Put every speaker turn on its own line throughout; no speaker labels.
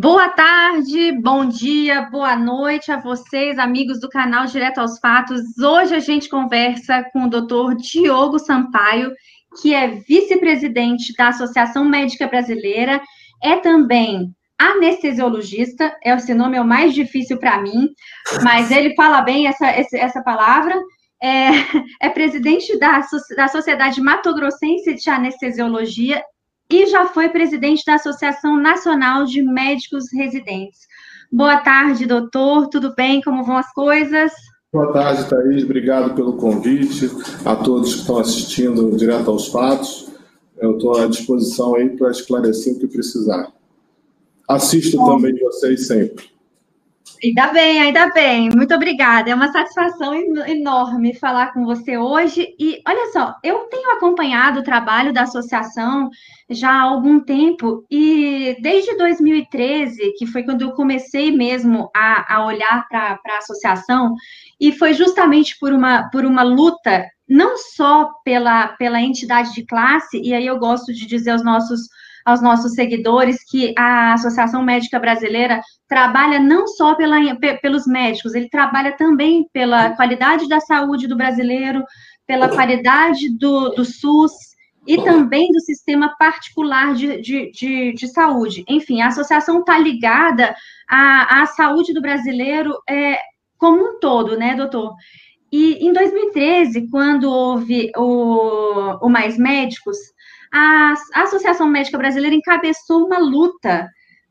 Boa tarde, bom dia, boa noite a vocês, amigos do canal Direto aos Fatos. Hoje a gente conversa com o doutor Diogo Sampaio, que é vice-presidente da Associação Médica Brasileira, é também anestesiologista, esse nome é o mais difícil para mim, mas ele fala bem essa, essa palavra. É, é presidente da, da Sociedade Matogrossense de Anestesiologia e já foi presidente da Associação Nacional de Médicos Residentes. Boa tarde, doutor. Tudo bem? Como vão as coisas?
Boa tarde, Thaís. Obrigado pelo convite. A todos que estão assistindo direto aos fatos. Eu estou à disposição aí para esclarecer o que precisar. Assisto Bom. também vocês sempre.
Ainda bem, ainda bem. Muito obrigada. É uma satisfação enorme falar com você hoje. E olha só, eu tenho acompanhado o trabalho da associação já há algum tempo, e desde 2013, que foi quando eu comecei mesmo a, a olhar para a associação, e foi justamente por uma, por uma luta, não só pela, pela entidade de classe, e aí eu gosto de dizer aos nossos aos nossos seguidores que a Associação Médica Brasileira trabalha não só pela, pelos médicos, ele trabalha também pela qualidade da saúde do brasileiro, pela qualidade do, do SUS e também do sistema particular de, de, de, de saúde. Enfim, a associação está ligada à, à saúde do brasileiro é, como um todo, né, doutor? E em 2013, quando houve o, o Mais Médicos, a, Associação Médica Brasileira encabeçou uma luta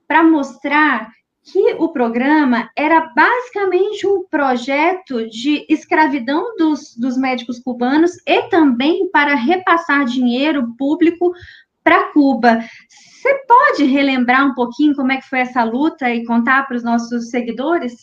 para mostrar que o programa era basicamente um projeto de escravidão dos, dos médicos cubanos e também para repassar dinheiro público para Cuba. Você pode relembrar um pouquinho como é que foi essa luta e contar para os nossos seguidores?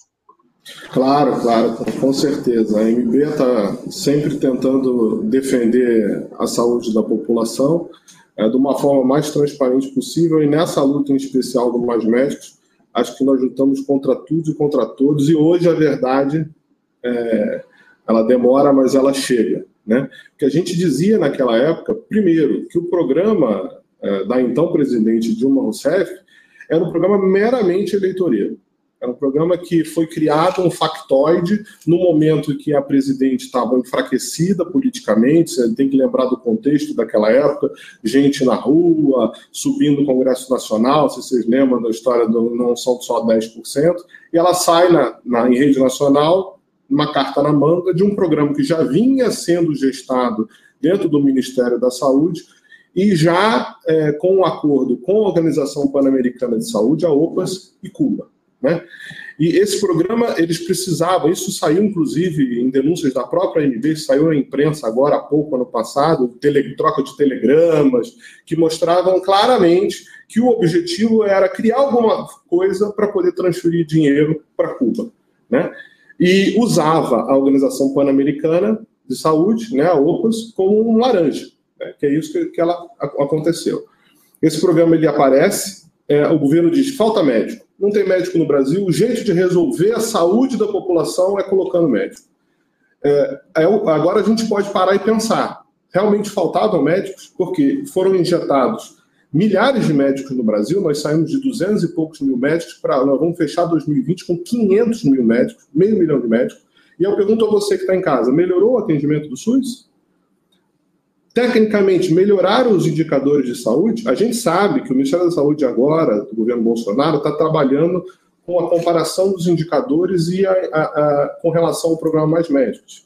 Claro, claro, com certeza. A MB está sempre tentando defender a saúde da população é, de uma forma mais transparente possível, e nessa luta em especial do Mais Médicos, acho que nós lutamos contra tudo e contra todos, e hoje a verdade, é, ela demora, mas ela chega. Né? O que a gente dizia naquela época, primeiro, que o programa é, da então presidente Dilma Rousseff era um programa meramente eleitoreiro. Era um programa que foi criado um factoide no momento que a presidente estava enfraquecida politicamente. Você tem que lembrar do contexto daquela época: gente na rua, subindo o Congresso Nacional. Se vocês lembram da história do não são só 10%. E ela sai na, na, em rede nacional, uma carta na manga de um programa que já vinha sendo gestado dentro do Ministério da Saúde e já é, com um acordo com a Organização Pan-Americana de Saúde, a OPAS e Cuba. Né? E esse programa, eles precisavam, isso saiu inclusive em denúncias da própria MB, saiu na imprensa agora há pouco, ano passado, tele, troca de telegramas, que mostravam claramente que o objetivo era criar alguma coisa para poder transferir dinheiro para Cuba. Né? E usava a Organização Pan-Americana de Saúde, né, a OPAS, como um laranja, né, que é isso que, que ela aconteceu. Esse programa ele aparece, é, o governo diz falta médico não tem médico no Brasil, o jeito de resolver a saúde da população é colocando médico. É, é, agora a gente pode parar e pensar: realmente faltavam médicos? Porque foram injetados milhares de médicos no Brasil, nós saímos de 200 e poucos mil médicos para. Nós vamos fechar 2020 com 500 mil médicos, meio milhão de médicos. E eu pergunto a você que está em casa: melhorou o atendimento do SUS? Tecnicamente melhoraram os indicadores de saúde, a gente sabe que o Ministério da Saúde agora, do governo Bolsonaro, está trabalhando com a comparação dos indicadores e a, a, a, com relação ao programa Mais Médicos.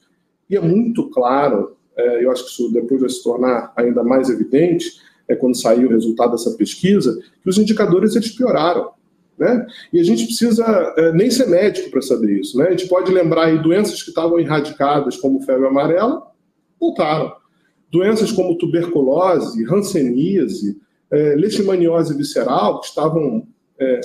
E é muito claro, é, eu acho que isso depois vai se tornar ainda mais evidente, é quando sair o resultado dessa pesquisa, que os indicadores eles pioraram. Né? E a gente precisa é, nem ser médico para saber isso. Né? A gente pode lembrar aí doenças que estavam erradicadas, como febre amarela, voltaram doenças como tuberculose, hanseníase, é, leishmaniose visceral, que estavam é,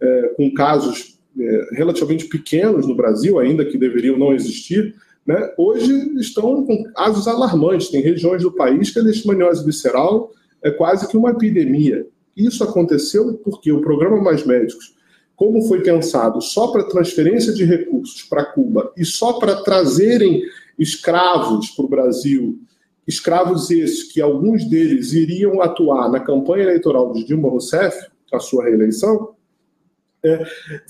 é, com casos é, relativamente pequenos no Brasil, ainda que deveriam não existir, né, hoje estão com casos alarmantes. Tem regiões do país que a leishmaniose visceral é quase que uma epidemia. Isso aconteceu porque o programa Mais Médicos, como foi pensado só para transferência de recursos para Cuba e só para trazerem escravos para o Brasil Escravos esses que alguns deles iriam atuar na campanha eleitoral de Dilma Rousseff, a sua reeleição, é,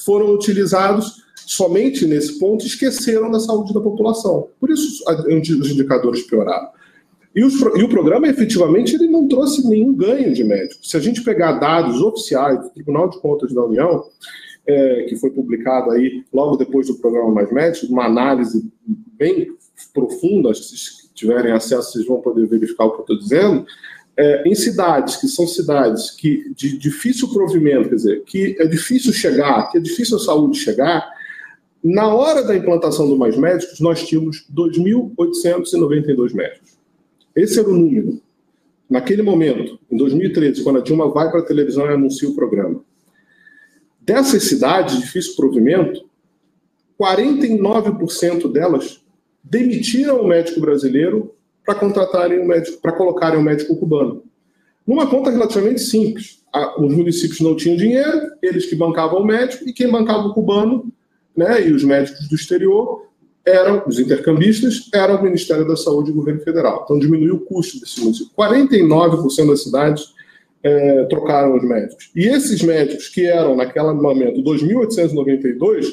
foram utilizados somente nesse ponto, esqueceram da saúde da população. Por isso os indicadores pioraram. E, os, e, o programa, efetivamente, ele não trouxe nenhum ganho de médicos. Se a gente pegar dados oficiais do Tribunal de Contas da União, é, que foi publicado aí logo depois do programa Mais Médicos, uma análise bem profunda, tiverem acesso, vocês vão poder verificar o que eu estou dizendo, é, em cidades que são cidades que de difícil provimento, quer dizer, que é difícil chegar, que é difícil a saúde chegar, na hora da implantação do Mais Médicos, nós tínhamos 2.892 médicos. Esse era o número. Naquele momento, em 2013, quando a Dilma vai para a televisão e anuncia o programa. Dessas cidades de difícil provimento, 49% delas demitiram o médico brasileiro para contratarem um médico, para colocarem um médico cubano. Numa conta relativamente simples. Os municípios não tinham dinheiro, eles que bancavam o médico, e quem bancava o cubano, né, e os médicos do exterior, eram os intercambistas, eram o Ministério da Saúde e o governo federal. Então diminuiu o custo desse município. 49% das cidades é, trocaram os médicos. E esses médicos, que eram, naquele momento, 2.892,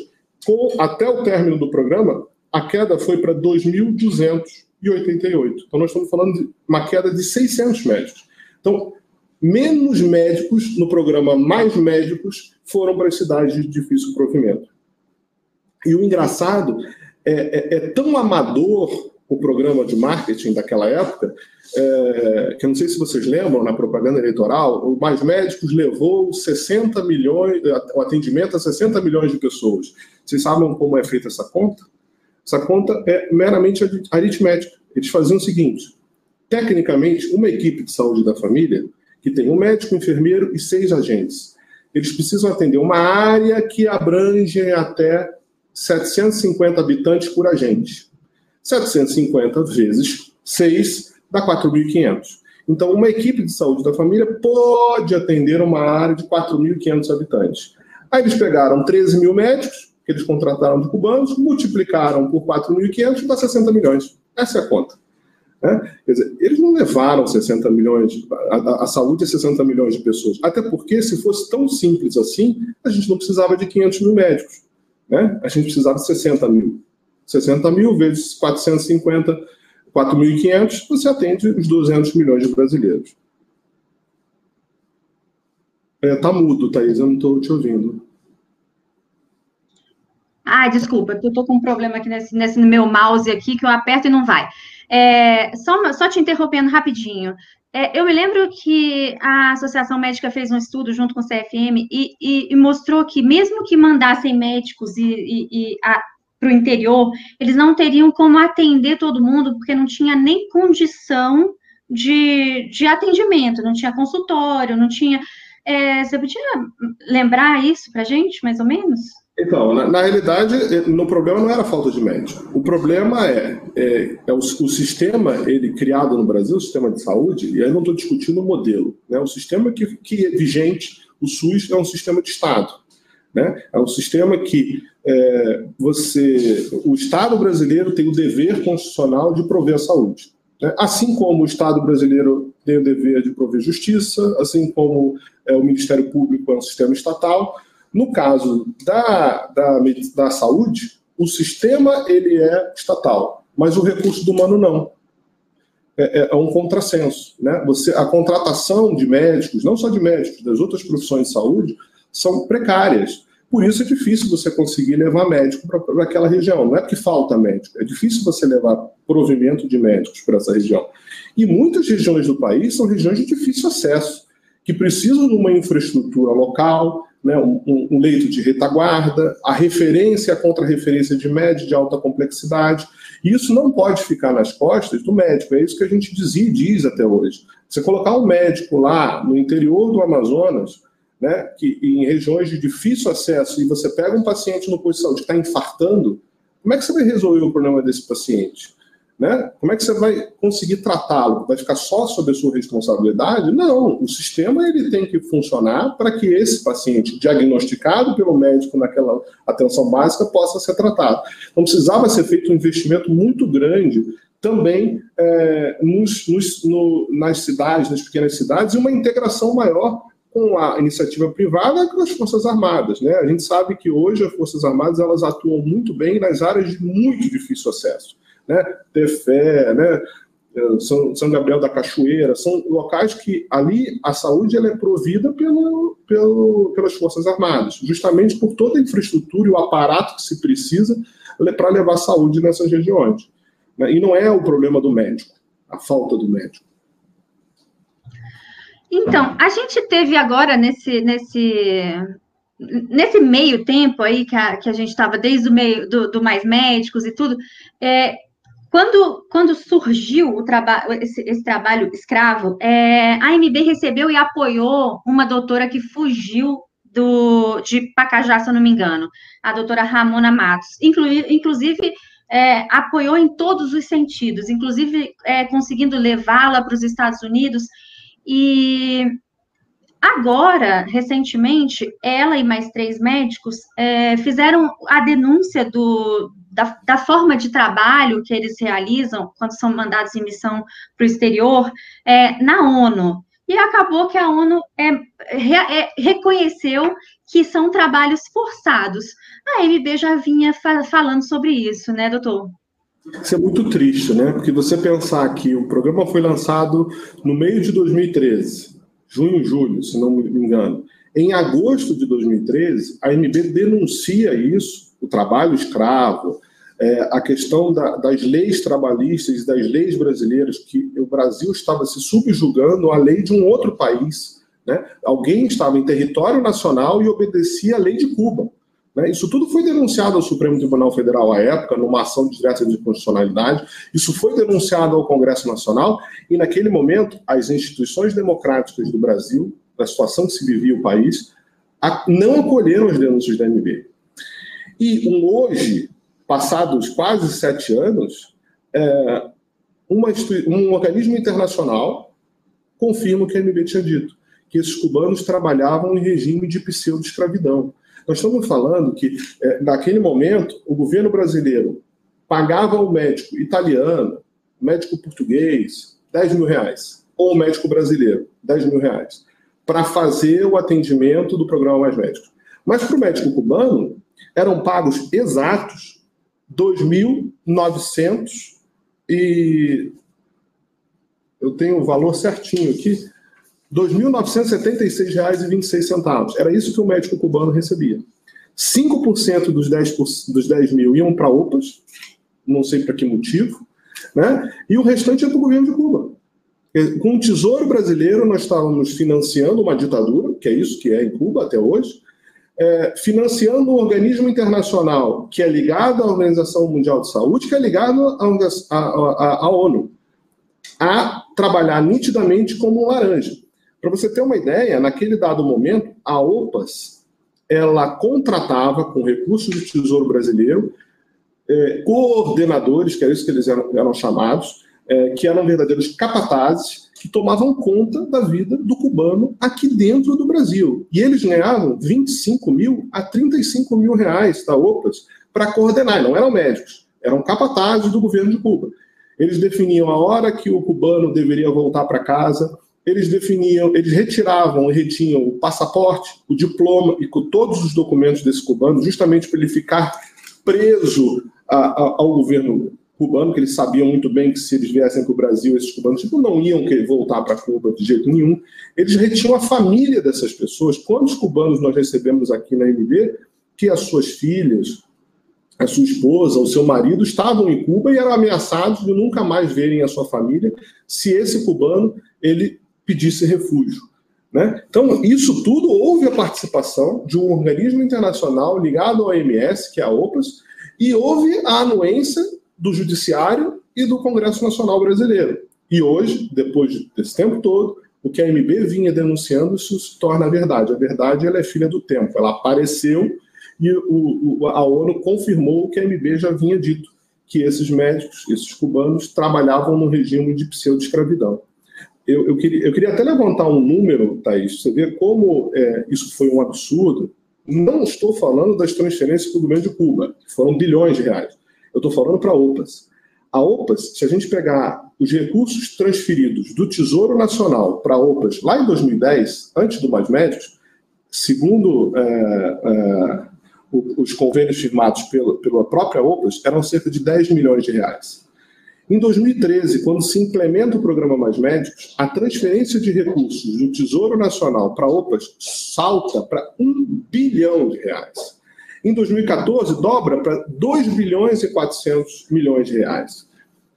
com, até o término do programa, a queda foi para 2.288. Então, nós estamos falando de uma queda de 600 médicos. Então, menos médicos no programa Mais Médicos foram para as cidades de difícil provimento. E o engraçado é, é, é tão amador o programa de marketing daquela época, é, que eu não sei se vocês lembram, na propaganda eleitoral, o Mais Médicos levou 60 milhões, o atendimento a 60 milhões de pessoas. Vocês sabem como é feita essa conta? Essa conta é meramente aritmética. Eles faziam o seguinte: tecnicamente, uma equipe de saúde da família, que tem um médico, um enfermeiro e seis agentes, eles precisam atender uma área que abrange até 750 habitantes por agente. 750 vezes 6 dá 4.500. Então, uma equipe de saúde da família pode atender uma área de 4.500 habitantes. Aí eles pegaram 13 mil médicos, que eles contrataram de cubanos, multiplicaram por 4.500 e dá 60 milhões. Essa é a conta. Né? Quer dizer, eles não levaram 60 milhões, a, a, saúde é 60 milhões de pessoas. Até porque, se fosse tão simples assim, a gente não precisava de 500 mil médicos. Né? A gente precisava de 60 mil. 60 mil vezes 450, 4.500, você atende os 200 milhões de brasileiros. É, tá mudo, Thaís, eu não estou te ouvindo.
Ah, desculpa, eu estou com um problema aqui nesse, nesse meu mouse aqui, que eu aperto e não vai. É, só, só te interrompendo rapidinho. É, eu me lembro que a Associação Médica fez um estudo junto com o CFM e, e, e mostrou que, mesmo que mandassem médicos e, para o interior, eles não teriam como atender todo mundo, porque não tinha nem condição de, de atendimento, não tinha consultório, não tinha. É, você podia lembrar isso para a gente, mais ou menos?
Então, na, na, realidade, no problema não era falta de médico. O problema é, é, é o, o, sistema ele criado no Brasil, o sistema de saúde, e aí não estou discutindo o modelo. Né? O sistema que, que é vigente, o SUS, é um sistema de Estado. Né? É um sistema que é, você, o Estado brasileiro tem o dever constitucional de prover a saúde. Né? Assim como o Estado brasileiro tem o dever de prover justiça, assim como é, o Ministério Público é um sistema estatal. No caso da, da, da saúde, o sistema ele é estatal, mas o recurso do humano não. É, é, é, um contrassenso. Né? Você, a contratação de médicos, não só de médicos, das outras profissões de saúde, são precárias. Por isso é difícil você conseguir levar médico para aquela região. Não é porque falta médico, é difícil você levar provimento de médicos para essa região. E muitas regiões do país são regiões de difícil acesso, que precisam de uma infraestrutura local, né, um, um leito de retaguarda, a referência, a contra-referência de médio de alta complexidade. E isso não pode ficar nas costas do médico, é isso que a gente dizia e diz até hoje. Você colocar um médico lá no interior do Amazonas, né, que em regiões de difícil acesso, e você pega um paciente no posto de saúde que está infartando, como é que você vai resolver o problema desse paciente? Né? Como é que você vai conseguir tratá-lo? Vai ficar só sob a sua responsabilidade? Não, o sistema ele tem que funcionar para que esse paciente, diagnosticado pelo médico naquela atenção básica, possa ser tratado. Então precisava ser feito um investimento muito grande também é, nos, nos, no, nas cidades, nas pequenas cidades, e uma integração maior com a iniciativa privada com as Forças Armadas. Né? A gente sabe que hoje as Forças Armadas elas atuam muito bem nas áreas de muito difícil acesso. Né? Tefé, né? São, São Gabriel da Cachoeira, são locais que ali a saúde ela é provida pelo, pelo, pelas Forças Armadas, justamente por toda a infraestrutura e o aparato que se precisa para levar saúde nessas regiões. Né? E não é o problema do médico, a falta do médico.
Então, a gente teve agora nesse, nesse, nesse meio tempo aí que a, que a gente estava desde o meio do, do Mais Médicos e tudo, é, quando, quando surgiu o trabalho, esse, esse, trabalho escravo, é, a AMB recebeu e apoiou uma doutora que fugiu do, de Pacajá, se eu não me engano, a doutora Ramona Matos. Inclu, inclusive, é, apoiou em todos os sentidos, inclusive é, conseguindo levá-la para os Estados Unidos e agora, recentemente, ela e mais três médicos é, fizeram a denúncia do, da, da, forma de trabalho que eles realizam quando são mandados em missão para o exterior é, na ONU. E acabou que a ONU é, re, é, reconheceu que são trabalhos forçados. A MB já vinha fa falando sobre isso, né, doutor?
Isso é muito triste, né? Porque você pensar que o programa foi lançado no meio de 2013, junho, julho, se não me engano. Em agosto de 2013, a MB denuncia isso, o trabalho escravo, é, a questão da, das leis trabalhistas das leis brasileiras, que o Brasil estava se subjugando à lei de um outro país. Né? Alguém estava em território nacional e obedecia à lei de Cuba. Né? Isso tudo foi denunciado ao Supremo Tribunal Federal à época, numa ação direta de constitucionalidade. Isso foi denunciado ao Congresso Nacional e, naquele momento, as instituições democráticas do Brasil, da situação que se vivia o país, não acolheram as denúncias da MB. E um, hoje, passados quase sete anos, é, uma, um organismo internacional confirma o que a MB tinha dito, que esses cubanos trabalhavam em regime de pseudo-escravidão nós estamos falando que, é, naquele momento, o governo brasileiro pagava ao médico italiano, médico português, 10 mil reais, ou o médico brasileiro, 10 mil reais, para fazer o atendimento do programa Mais Médicos. Mas para o médico cubano, eram pagos exatos 2.900 e eu tenho o valor certinho aqui, R$ 2.976,26. Era isso que o médico cubano recebia. 5% dos 10, dos 10 mil iam para OPAs, não sei para que motivo, né? e o restante ia para o governo de Cuba. Com o Tesouro Brasileiro, nós estávamos financiando uma ditadura, que é isso que é em Cuba até hoje, é, financiando um organismo internacional que é ligado à Organização Mundial de Saúde, que é ligado à, ONU, a trabalhar nitidamente como um laranja. Para você ter uma ideia, naquele dado momento, a OPAS ela contratava com recursos do Tesouro Brasileiro é, coordenadores, que é isso que eles eram, eram chamados, é, que eram verdadeiros capatazes que tomavam conta da vida do cubano aqui dentro do Brasil. E eles ganhavam 25 mil a 35 mil reais da OPAS para coordenar, não eram médicos, eram capatazes do governo de Cuba. Eles definiam a hora que o cubano deveria voltar para casa, eles definiam, eles retiravam e retinham o passaporte, o diploma e com todos os documentos desse cubano, justamente para ele ficar preso a, a, ao governo cubano, que eles sabiam muito bem que se eles viessem para o Brasil, esses cubanos tipo, não iam querer voltar para Cuba de jeito nenhum. Eles retinham a família dessas pessoas. Quantos cubanos nós recebemos aqui na MB que as suas filhas, a sua esposa, o seu marido estavam em Cuba e eram ameaçados de nunca mais verem a sua família se esse cubano ele pedisse refúgio. Né? Então, isso tudo houve a participação de um organismo internacional ligado ao OMS, que é a OPAS, e houve a anuência do Judiciário e do Congresso Nacional Brasileiro. E hoje, depois desse tempo todo, o que a MB vinha denunciando, isso se torna verdade. A verdade ela é filha do tempo. Ela apareceu e o, o, a ONU confirmou o que a MB já vinha dito, que esses médicos, esses cubanos, trabalhavam no regime de pseudo-escravidão eu, eu, queria, eu queria até levantar um número, Thaís, você vê como é, isso foi um absurdo. Não estou falando das transferências para o governo de Cuba, que foram bilhões de reais. Eu estou falando para OPAS. A OPAS, se a gente pegar os recursos transferidos do Tesouro Nacional para OPAS lá em 2010, antes do Mais Médicos, segundo é, é, os convênios firmados pela, pela própria OPAS, eram cerca de 10 milhões de reais. Em 2013, quando se implementa o programa Mais Médicos, a transferência de recursos do Tesouro Nacional para OPAS salta para 1 bilhão de reais. Em 2014, dobra para 2 bilhões e 400 milhões de reais.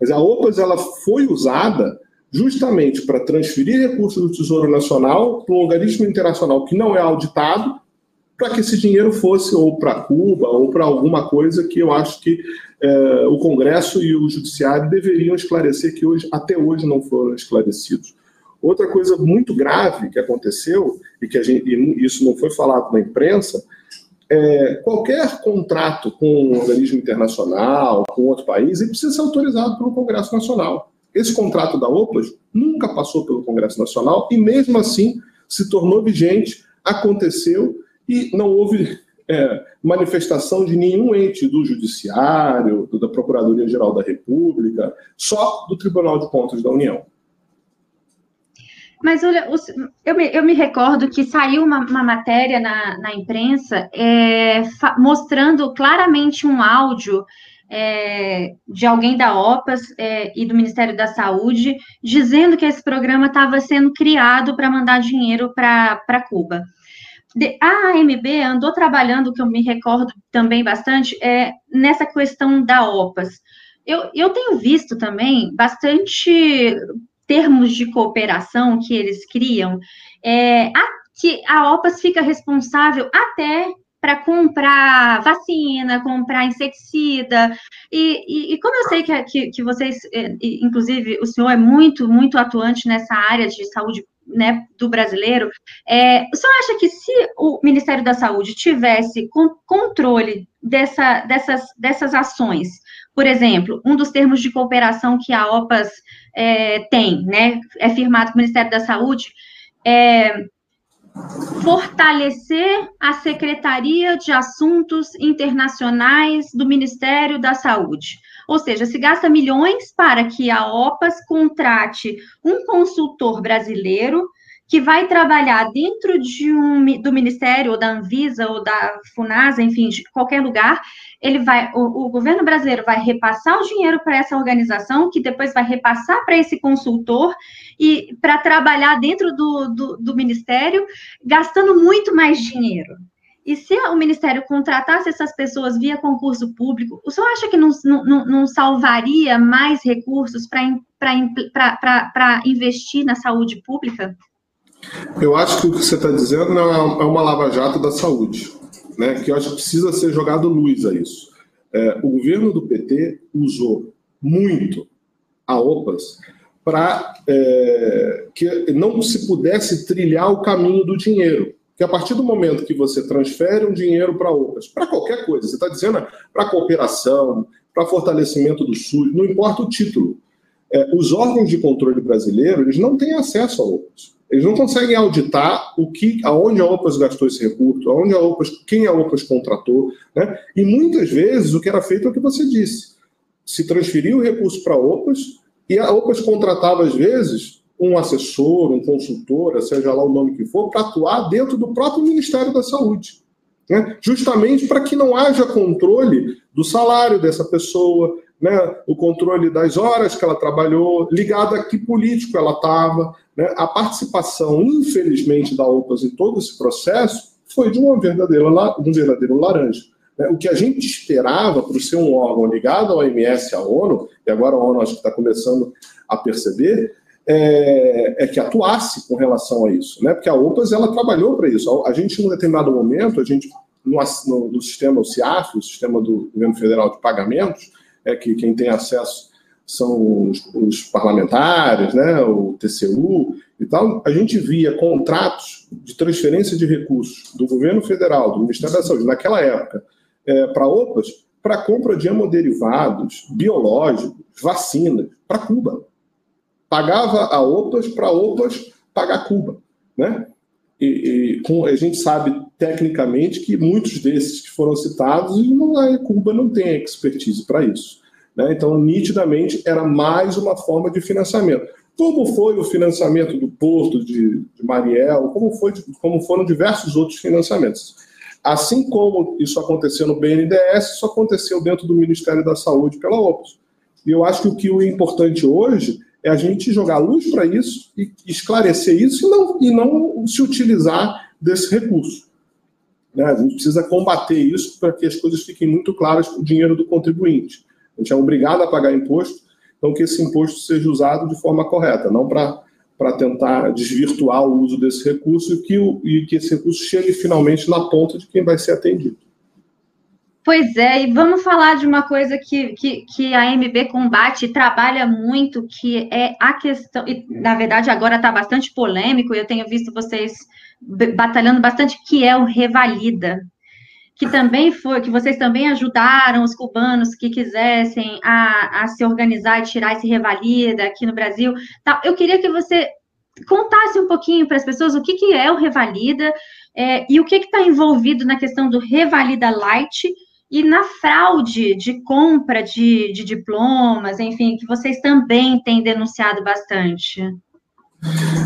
Mas a OPAS ela foi usada justamente para transferir recursos do Tesouro Nacional para um organismo internacional que não é auditado, para que esse dinheiro fosse ou para Cuba ou para alguma coisa que eu acho que é, o Congresso e o Judiciário deveriam esclarecer, que hoje, até hoje não foram esclarecidos. Outra coisa muito grave que aconteceu, e que gente, e isso não foi falado na imprensa, é, qualquer contrato com um organismo internacional, com outro país, ele precisa ser autorizado pelo Congresso Nacional. Esse contrato da OPAS nunca passou pelo Congresso Nacional e, mesmo assim, se tornou vigente, aconteceu e não houve é, manifestação de nenhum ente do Judiciário, da Procuradoria-Geral da República, só do Tribunal de Contas da União.
Mas olha, eu me, eu me recordo que saiu uma, uma matéria na, na imprensa é, mostrando claramente um áudio é, de alguém da OPAS é, e do Ministério da Saúde dizendo que esse programa estava sendo criado para mandar dinheiro para Cuba. A AMB andou trabalhando, que eu me recordo também bastante, é, nessa questão da OPAS. Eu, eu tenho visto também bastante termos de cooperação que eles criam, é, a, que a OPAS fica responsável até para comprar vacina, comprar inseticida. E, e, e, como eu sei que, que, que vocês, é, inclusive, o senhor é muito, muito atuante nessa área de saúde né, do brasileiro, é, o senhor acha que se o Ministério da Saúde tivesse controle dessa, dessas, dessas ações, por exemplo, um dos termos de cooperação que a OPAS é, tem, né, é firmado com o Ministério da Saúde, é fortalecer a Secretaria de Assuntos Internacionais do Ministério da Saúde. Ou seja, se gasta milhões para que a OPAS contrate um consultor brasileiro que vai trabalhar dentro de um, do Ministério, ou da Anvisa, ou da FUNASA, enfim, de qualquer lugar, ele vai, o, o governo brasileiro vai repassar o dinheiro para essa organização, que depois vai repassar para esse consultor, e para trabalhar dentro do, do, do Ministério, gastando muito mais dinheiro. E se o Ministério contratasse essas pessoas via concurso público, o senhor acha que não, não, não salvaria mais recursos para investir na saúde pública?
Eu acho que o que você está dizendo é, é uma lava-jato da saúde, né? que eu acho que precisa ser jogado luz a isso. É, o governo do PT usou muito a OPAS para é, que não se pudesse trilhar o caminho do dinheiro. Que a partir do momento que você transfere um dinheiro para OPAS, para qualquer coisa, você está dizendo para cooperação, para fortalecimento do SUS, não importa o título. É, os órgãos de controle brasileiros eles não têm acesso a OPAS. Eles não conseguem auditar o que, aonde a OPAS gastou esse recurso, aonde a OPAS, quem a OPAS contratou, né? E muitas vezes o que era feito é o que você disse. Se transferia o recurso para a OPAS e a OPAS contratava às vezes um assessor, um consultor, seja lá o nome que for, para atuar dentro do próprio Ministério da Saúde. Né? Justamente para que não haja controle do salário dessa pessoa, né, o controle das horas que ela trabalhou, ligado a que político ela estava. Né? A participação, infelizmente, da OPAS em todo esse processo foi de uma verdadeira, de um verdadeiro laranja. Né? O que a gente esperava por ser um órgão ligado ao OMS, à ONU, e agora a ONU acho que está começando a perceber, é, é, que atuasse com relação a isso, né? Porque a OPAS ela trabalhou para isso. A gente, em um determinado momento, a gente no, no, no sistema o CIAF, o sistema do governo federal de pagamentos, é que quem tem acesso são os, os, parlamentares, né, o TCU e tal, a gente via contratos de transferência de recursos do governo federal, do Ministério da Saúde, naquela época, é, para OPAS, para compra de hemoderivados, biológicos, vacinas, para Cuba. Pagava a OPAS para OPAS pagar Cuba. Né? E, e com, a gente sabe tecnicamente que muitos desses que foram citados, não, a Cuba não tem expertise para isso. Né? Então, nitidamente, era mais uma forma de financiamento. Como foi o financiamento do Porto de, de Mariel, como, foi, como foram diversos outros financiamentos. Assim como isso aconteceu no BNDES, isso aconteceu dentro do Ministério da Saúde pela OPS. E eu acho que o que é importante hoje é a gente jogar luz para isso e esclarecer isso e não, e não se utilizar desse recurso. Né? A gente precisa combater isso para que as coisas fiquem muito claras para o dinheiro do contribuinte. A gente é obrigado a pagar imposto, então que esse imposto seja usado de forma correta, não para tentar desvirtuar o uso desse recurso e que, o, e que esse recurso chegue finalmente na ponta de quem vai ser atendido.
Pois é, e vamos falar de uma coisa que, que, que a MB combate e trabalha muito, que é a questão, e na verdade agora está bastante polêmico, eu tenho visto vocês batalhando bastante, que é o Revalida, que também foi, que vocês também ajudaram os cubanos que quisessem a, a se organizar e tirar esse Revalida aqui no Brasil. Eu queria que você contasse um pouquinho para as pessoas o que, que é o Revalida é, e o que está envolvido na questão do Revalida Light e na fraude de compra de, de diplomas, enfim, que vocês também têm denunciado bastante.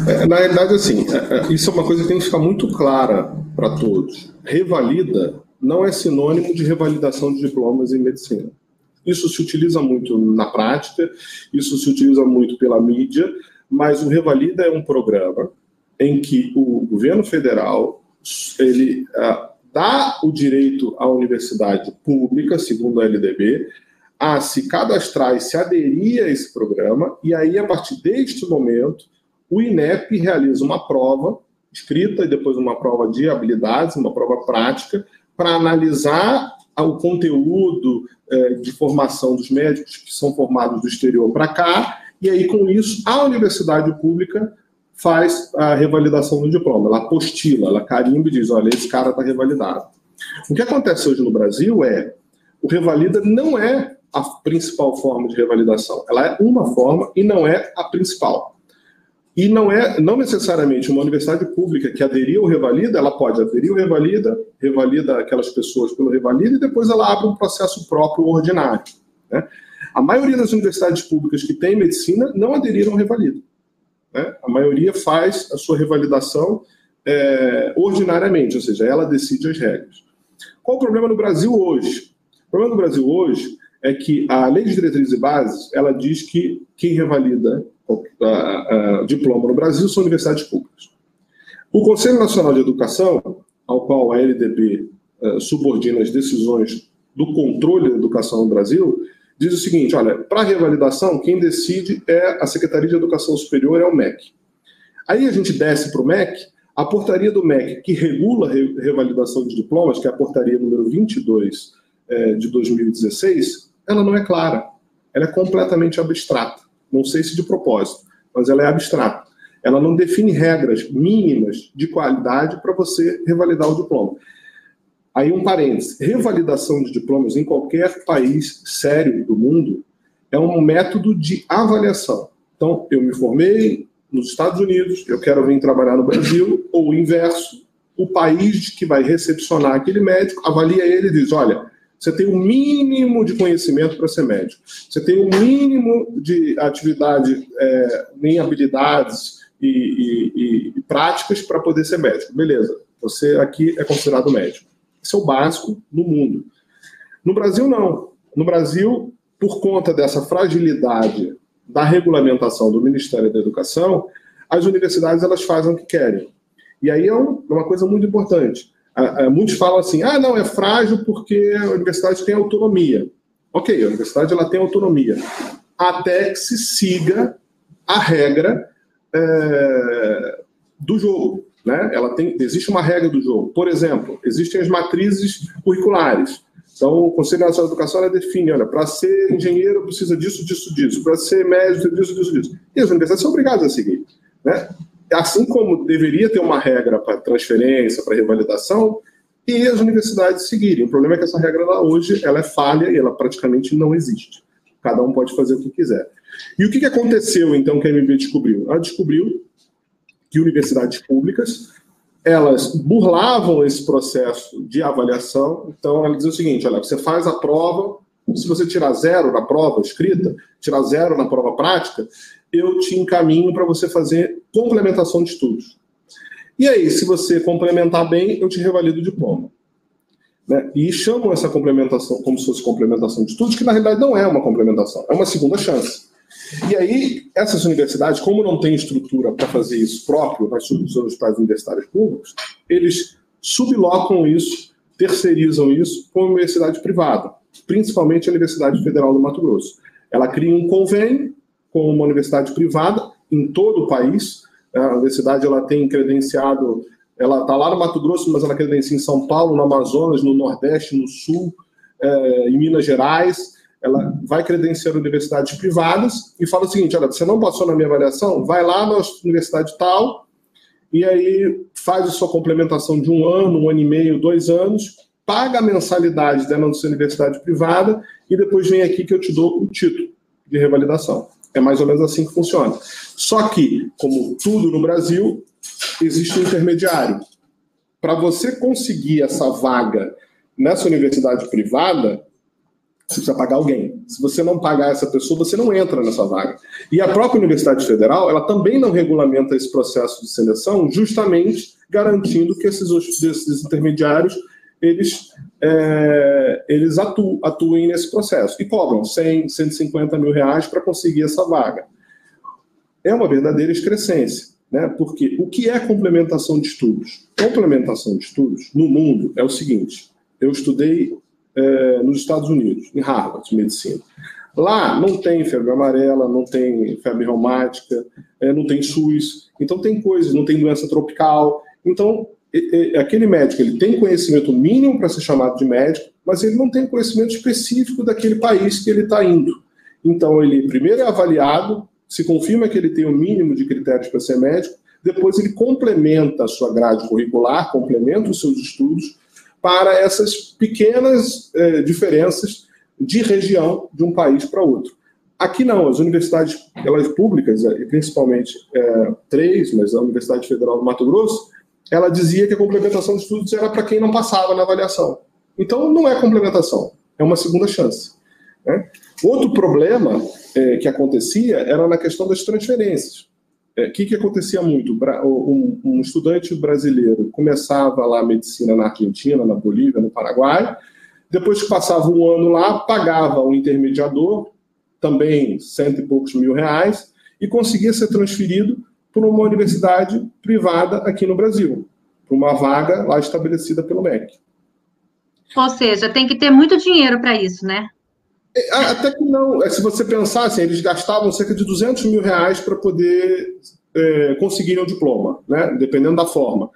É, na realidade, assim, é, é, isso é uma coisa que tem que ficar muito clara para todos. Revalida não é sinônimo de revalidação de diplomas em medicina. Isso se utiliza muito na prática, isso se utiliza muito pela mídia, mas o Revalida é um programa em que o governo federal ele dá o direito à universidade pública, segundo a LDB, a se cadastrar e se aderir a esse programa, e aí, a partir deste momento, o INEP realiza uma prova escrita e depois uma prova de habilidades, uma prova prática, para analisar o conteúdo eh, de formação dos médicos que são formados do exterior para cá, e aí, com isso, a universidade pública faz a revalidação do diploma. Ela apostila, ela carimba e diz: olha, esse cara está revalidado. O que acontece hoje no Brasil é o revalida não é a principal forma de revalidação. Ela é uma forma e não é a principal. E não é não necessariamente uma universidade pública que aderiu ao Revalida, ela pode aderir ao Revalida, revalida aquelas pessoas pelo Revalida e depois ela abre um processo próprio ordinário. Né? A maioria das universidades públicas que têm medicina não aderiram ao Revalida. Né? A maioria faz a sua revalidação é, ordinariamente, ou seja, ela decide as regras. Qual o problema no Brasil hoje? O problema no Brasil hoje é que a Lei de Diretrizes e Bases ela diz que quem revalida a, diploma no Brasil são universidades públicas. O Conselho Nacional de Educação, ao qual a LDB uh, subordina as decisões do controle da educação no Brasil, diz o seguinte: olha, para revalidação, quem decide é a Secretaria de Educação Superior, é o MEC. Aí a gente desce para o MEC, a portaria do MEC, que regula a revalidação de diplomas, que é a portaria número 22 é, de 2016, ela não é clara. Ela é completamente abstrata. Não sei se de propósito, mas ela é abstrata. Ela não define regras mínimas de qualidade para você revalidar o diploma. Aí um parênteses, revalidação de diplomas em qualquer país sério do mundo é um método de avaliação. Então, eu me formei nos Estados Unidos, eu quero vir trabalhar no Brasil, ou o inverso, o país que vai recepcionar aquele médico avalia ele e diz, olha, você tem o um mínimo de conhecimento para ser médico, você tem o um mínimo de atividade é, em habilidades e, e, e práticas para poder ser médico. Beleza, você aqui é considerado médico. Isso é o básico no mundo. No Brasil, não. No Brasil, por conta dessa fragilidade da regulamentação do Ministério da Educação, as universidades elas fazem o que querem. E aí é, é uma coisa muito importante. Muitos falam assim, ah, não, é frágil porque a universidade tem autonomia. Ok, a universidade ela tem autonomia, até que se siga a regra é, do jogo. Né? Ela tem, existe uma regra do jogo. Por exemplo, existem as matrizes curriculares. Então, o Conselho Nacional de Educação define, olha, para ser engenheiro precisa disso, disso, disso. Para ser médico, disso, disso, disso. E as universidades são obrigadas a seguir. Né? Assim como deveria ter uma regra para transferência, para revalidação, e as universidades seguirem. O problema é que essa regra lá hoje ela é falha e ela praticamente não existe. Cada um pode fazer o que quiser. E o que aconteceu, então, que a MB descobriu? Ela descobriu que universidades públicas elas burlavam esse processo de avaliação. Então, ela dizia o seguinte: olha, você faz a prova Se você tirar zero na prova escrita, tirar zero na prova prática, eu te encaminho para você fazer complementação de estudos. E aí, se você complementar bem, eu te revalido o diploma. Né? E chamam essa complementação como se fosse complementação de estudos, que na realidade não é uma complementação, é uma segunda chance. E aí, essas universidades, como não têm estrutura para fazer isso próprio nas suas universidades universitárias públicas, eles sublocam isso, terceirizam isso com a universidade privada, principalmente a Universidade Federal do Mato Grosso. Ela cria um convênio com uma universidade privada em todo o país. A universidade ela tem credenciado, ela está lá no Mato Grosso, mas ela credencia em São Paulo, no Amazonas, no Nordeste, no Sul, é, em Minas Gerais. Ela vai credenciando universidades privadas e fala o seguinte: olha, você não passou na minha avaliação, vai lá na universidade tal e aí faz a sua complementação de um ano, um ano e meio, dois anos, paga a mensalidade dentro da sua universidade privada e depois vem aqui que eu te dou o título de revalidação. É mais ou menos assim que funciona. Só que, como tudo no Brasil, existe um intermediário. Para você conseguir essa vaga nessa universidade privada, você precisa pagar alguém. Se você não pagar essa pessoa, você não entra nessa vaga. E a própria Universidade Federal, ela também não regulamenta esse processo de seleção, justamente garantindo que esses, esses intermediários eles, é, eles atu, atuem nesse processo e cobram 100, 150 mil reais para conseguir essa vaga. É uma verdadeira excrescência, né? porque o que é complementação de estudos? Complementação de estudos no mundo é o seguinte: eu estudei é, nos Estados Unidos, em Harvard, medicina. Lá não tem febre amarela, não tem febre reumática, é, não tem SUS, então tem coisas, não tem doença tropical. Então, aquele médico ele tem conhecimento mínimo para ser chamado de médico, mas ele não tem conhecimento específico daquele país que ele está indo. Então, ele primeiro é avaliado, se confirma que ele tem o mínimo de critérios para ser médico, depois ele complementa a sua grade curricular, complementa os seus estudos para essas pequenas eh, diferenças de região de um país para outro. Aqui não, as universidades elas públicas, eh, principalmente é, três, mas a Universidade Federal do Mato Grosso, ela dizia que a complementação de estudos era para quem não passava na avaliação. Então, não é complementação, é uma segunda chance. Né? Outro problema é, que acontecia era na questão das transferências. O é, que, que acontecia muito? Um, um, estudante brasileiro começava lá a medicina na Argentina, na Bolívia, no Paraguai, depois que passava um ano lá, pagava um intermediador, também cento e poucos mil reais, e conseguia ser transferido para uma universidade privada aqui no Brasil, para uma vaga lá estabelecida pelo MEC.
Ou seja, tem que ter muito dinheiro para isso, né?
É, até que não. É, se você pensar, assim, eles gastavam cerca de 200 mil reais para poder é, conseguirem o diploma, né? dependendo da forma.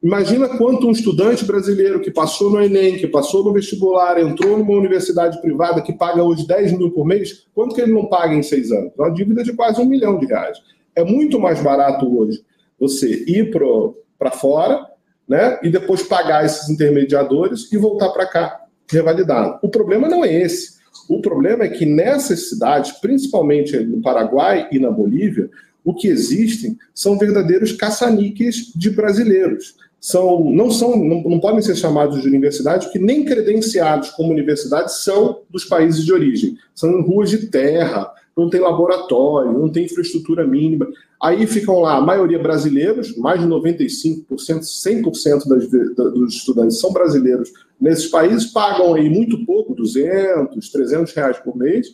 Imagina quanto um estudante brasileiro que passou no Enem, que passou no vestibular, entrou numa universidade privada que paga hoje 10 mil por mês, quanto que ele não paga em seis anos? Uma dívida de quase um milhão de reais. É muito mais barato hoje você ir para fora né, e depois pagar esses intermediadores e voltar para cá revalidado. O problema não é esse. O problema é que nessas cidades, principalmente no Paraguai e na Bolívia, o que existem são verdadeiros caça-níqueis de brasileiros. São, não, são, não, não podem ser chamados de universidades, porque nem credenciados como universidades são dos países de origem. São ruas de terra, não tem laboratório, não tem infraestrutura mínima. Aí ficam lá a maioria brasileiros, mais de 95%, 100% das, dos estudantes são brasileiros nesses países, pagam aí muito pouco, 200, 300 reais por mês,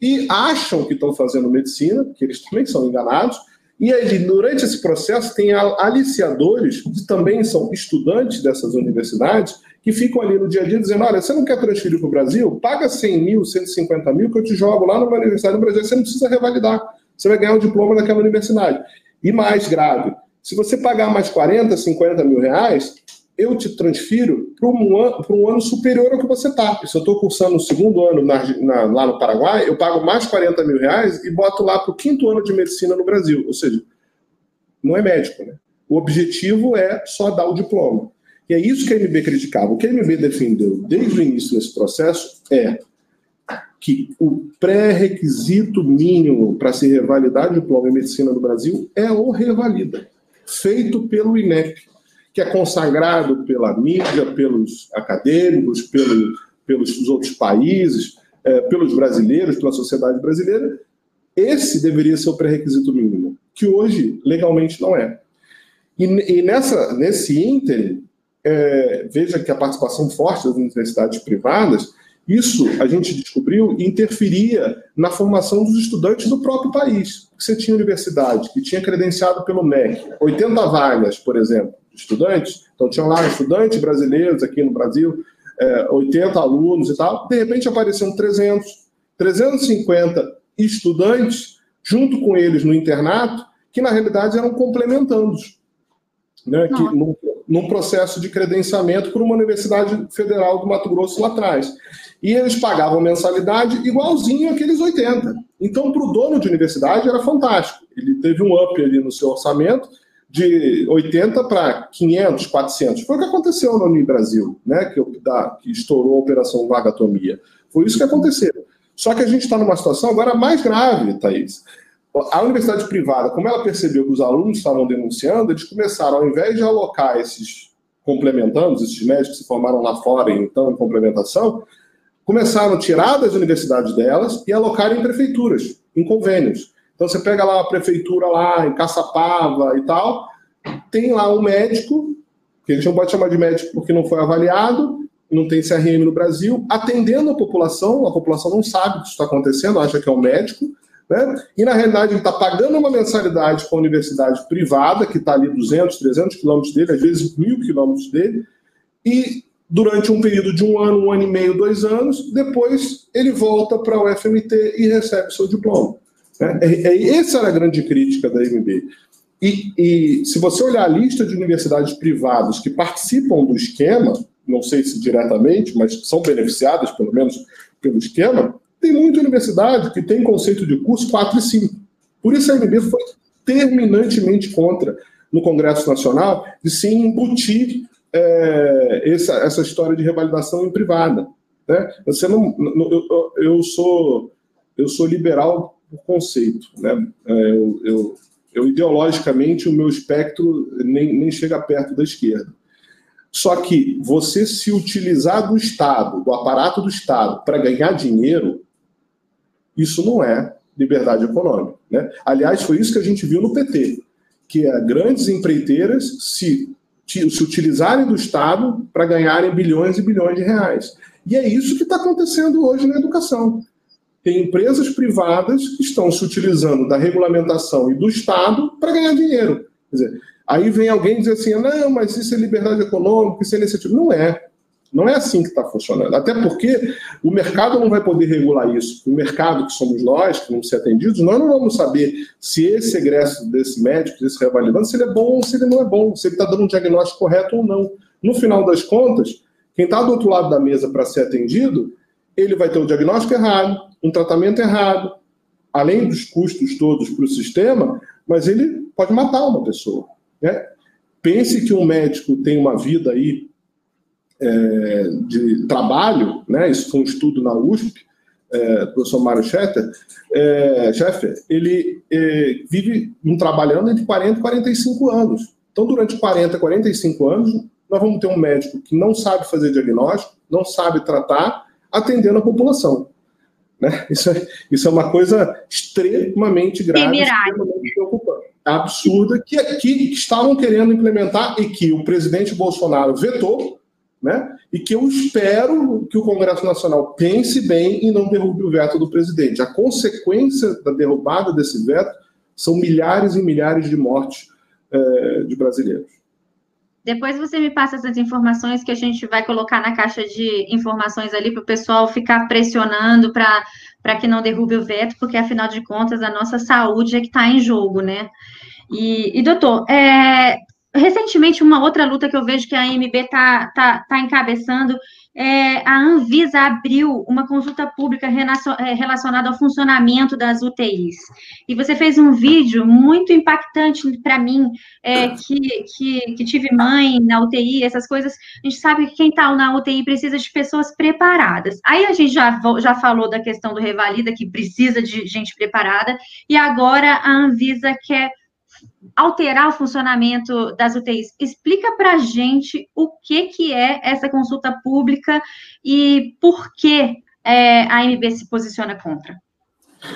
e acham que estão fazendo medicina, que eles também são enganados, e aí, durante esse processo, tem aliciadores, que também são estudantes dessas universidades, que ficam ali no dia a dia dizendo: olha, você não quer transferir para o Brasil? Paga 100 mil, 150 mil, que eu te jogo lá numa universidade no Brasil. Você não precisa revalidar. Você vai ganhar o diploma daquela universidade. E mais grave, se você pagar mais 40, 50 mil reais, eu te transfiro para um, ano, um ano superior ao que você está. Se eu estou cursando o segundo ano na, na, lá no Paraguai, eu pago mais 40 mil reais e boto lá para o quinto ano de medicina no Brasil. Ou seja, não é médico, né? O objetivo é só dar o diploma. E é isso que a MB criticava. O que a MB defendeu desde o início desse processo é que o pré-requisito mínimo para se revalidar o diploma em medicina no Brasil é o revalida, feito pelo INEP, que é consagrado pela mídia, pelos acadêmicos, pelo, pelos outros países, é, pelos brasileiros, pela sociedade brasileira, esse deveria ser o pré-requisito mínimo, que hoje legalmente não é. E, e nessa, nesse ínterim, é, veja que a participação forte das universidades privadas, isso a gente descobriu interferia na formação dos estudantes do próprio país. Você tinha universidade que tinha credenciado pelo MEC 80 vagas, por exemplo, estudantes, então tinham lá estudantes brasileiros aqui no Brasil, é, 80 alunos e tal, de repente apareciam 300, 350 estudantes junto com eles no internato, que na realidade eram complementandos, né, que, num, num processo de credenciamento por uma Universidade Federal do Mato Grosso lá atrás. E eles pagavam mensalidade igualzinho aqueles 80. Então, para o dono de universidade era fantástico. Ele teve um up ali no seu orçamento, de 80 para 500, 400. Foi o que aconteceu no Unibrasil, né, que, que estourou a operação vagatomia. Foi isso que aconteceu. Só que a gente está numa situação agora mais grave, Thaís. A universidade privada, como ela percebeu que os alunos estavam denunciando, eles começaram, ao invés de alocar esses complementandos, esses médicos que se formaram lá fora, então, em complementação, começaram a tirar das universidades delas e alocar em prefeituras, em convênios. Então você pega lá a prefeitura lá em Caçapava e tal, tem lá um médico, que a gente não pode chamar de médico porque não foi avaliado, não tem CRM no Brasil, atendendo a população, a população não sabe o que está acontecendo, acha que é um médico, né? E na realidade ele está pagando uma mensalidade com a universidade privada, que está ali 200, 300 quilômetros dele, às vezes mil quilômetros dele, e durante um período de um ano, um ano e meio, dois anos, depois ele volta para o FMT e recebe seu diploma. Né? É, é, essa era a grande crítica da MB. E, e, se você olhar a lista de universidades privadas que participam do esquema, não sei se diretamente, mas são beneficiadas, pelo menos, pelo esquema, tem muita universidade que tem conceito de curso 4 e 5. Por isso a MB foi terminantemente contra, no Congresso Nacional, de se embutir é, essa, essa história de revalidação em privada. Né? Você não, eu, eu, sou, eu sou liberal por conceito. Né? É, eu, eu, eu, ideologicamente, o meu espectro nem, nem chega perto da esquerda. Só que você se utilizar do Estado, do aparato do Estado, para ganhar dinheiro, isso não é liberdade econômica. Né? Aliás, foi isso que a gente viu no PT, que é grandes empreiteiras se, se utilizarem do Estado para ganharem bilhões e bilhões de reais. E é isso que está acontecendo hoje na educação tem empresas privadas que estão se utilizando da regulamentação e do Estado para ganhar dinheiro. Quer dizer, aí vem alguém dizer assim, não, mas isso é liberdade econômica, isso é iniciativa. Não é. Não é assim que está funcionando. Até porque o mercado não vai poder regular isso. O mercado, que somos nós, que vamos ser atendidos, nós não vamos saber se esse egresso desse médico, desse revalidante, se ele é bom ou se ele não é bom, se ele está dando um diagnóstico correto ou não. No final das contas, quem está do outro lado da mesa para ser atendido, ele vai ter o diagnóstico errado, um tratamento errado, além dos custos todos para o sistema, mas ele pode matar uma pessoa. Né? Pense que um médico tem uma vida aí é, de trabalho, né? isso foi um estudo na USP, é, professor Mário Schetter, é, ele é, vive um trabalhando entre 40 e 45 anos. Então, durante 40, 45 anos, nós vamos ter um médico que não sabe fazer diagnóstico, não sabe tratar, atendendo a população. Né? Isso, é, isso é uma coisa extremamente grave, extremamente preocupante, absurda, que aqui estavam querendo implementar e que o presidente Bolsonaro vetou, né? e que eu espero que o Congresso Nacional pense bem e não derrube o veto do presidente. A consequência da derrubada desse veto são milhares e milhares de mortes é, de brasileiros.
Depois você me passa essas informações que a gente vai colocar na caixa de informações ali para o pessoal ficar pressionando para que não derrube o veto, porque afinal de contas a nossa saúde é que está em jogo, né? E, e doutor, é, recentemente uma outra luta que eu vejo que a AMB está tá, tá encabeçando é, a Anvisa abriu uma consulta pública é, relacionada ao funcionamento das UTIs. E você fez um vídeo muito impactante para mim, é, que, que, que, tive mãe na UTI, essas coisas. A gente sabe que quem está na UTI precisa de pessoas preparadas. Aí a gente já, já falou da questão do Revalida, que precisa de gente preparada, e agora a Anvisa quer alterar o funcionamento das UTIs. Explica para a gente o que, que é essa consulta pública e por que é, a AMB se posiciona contra?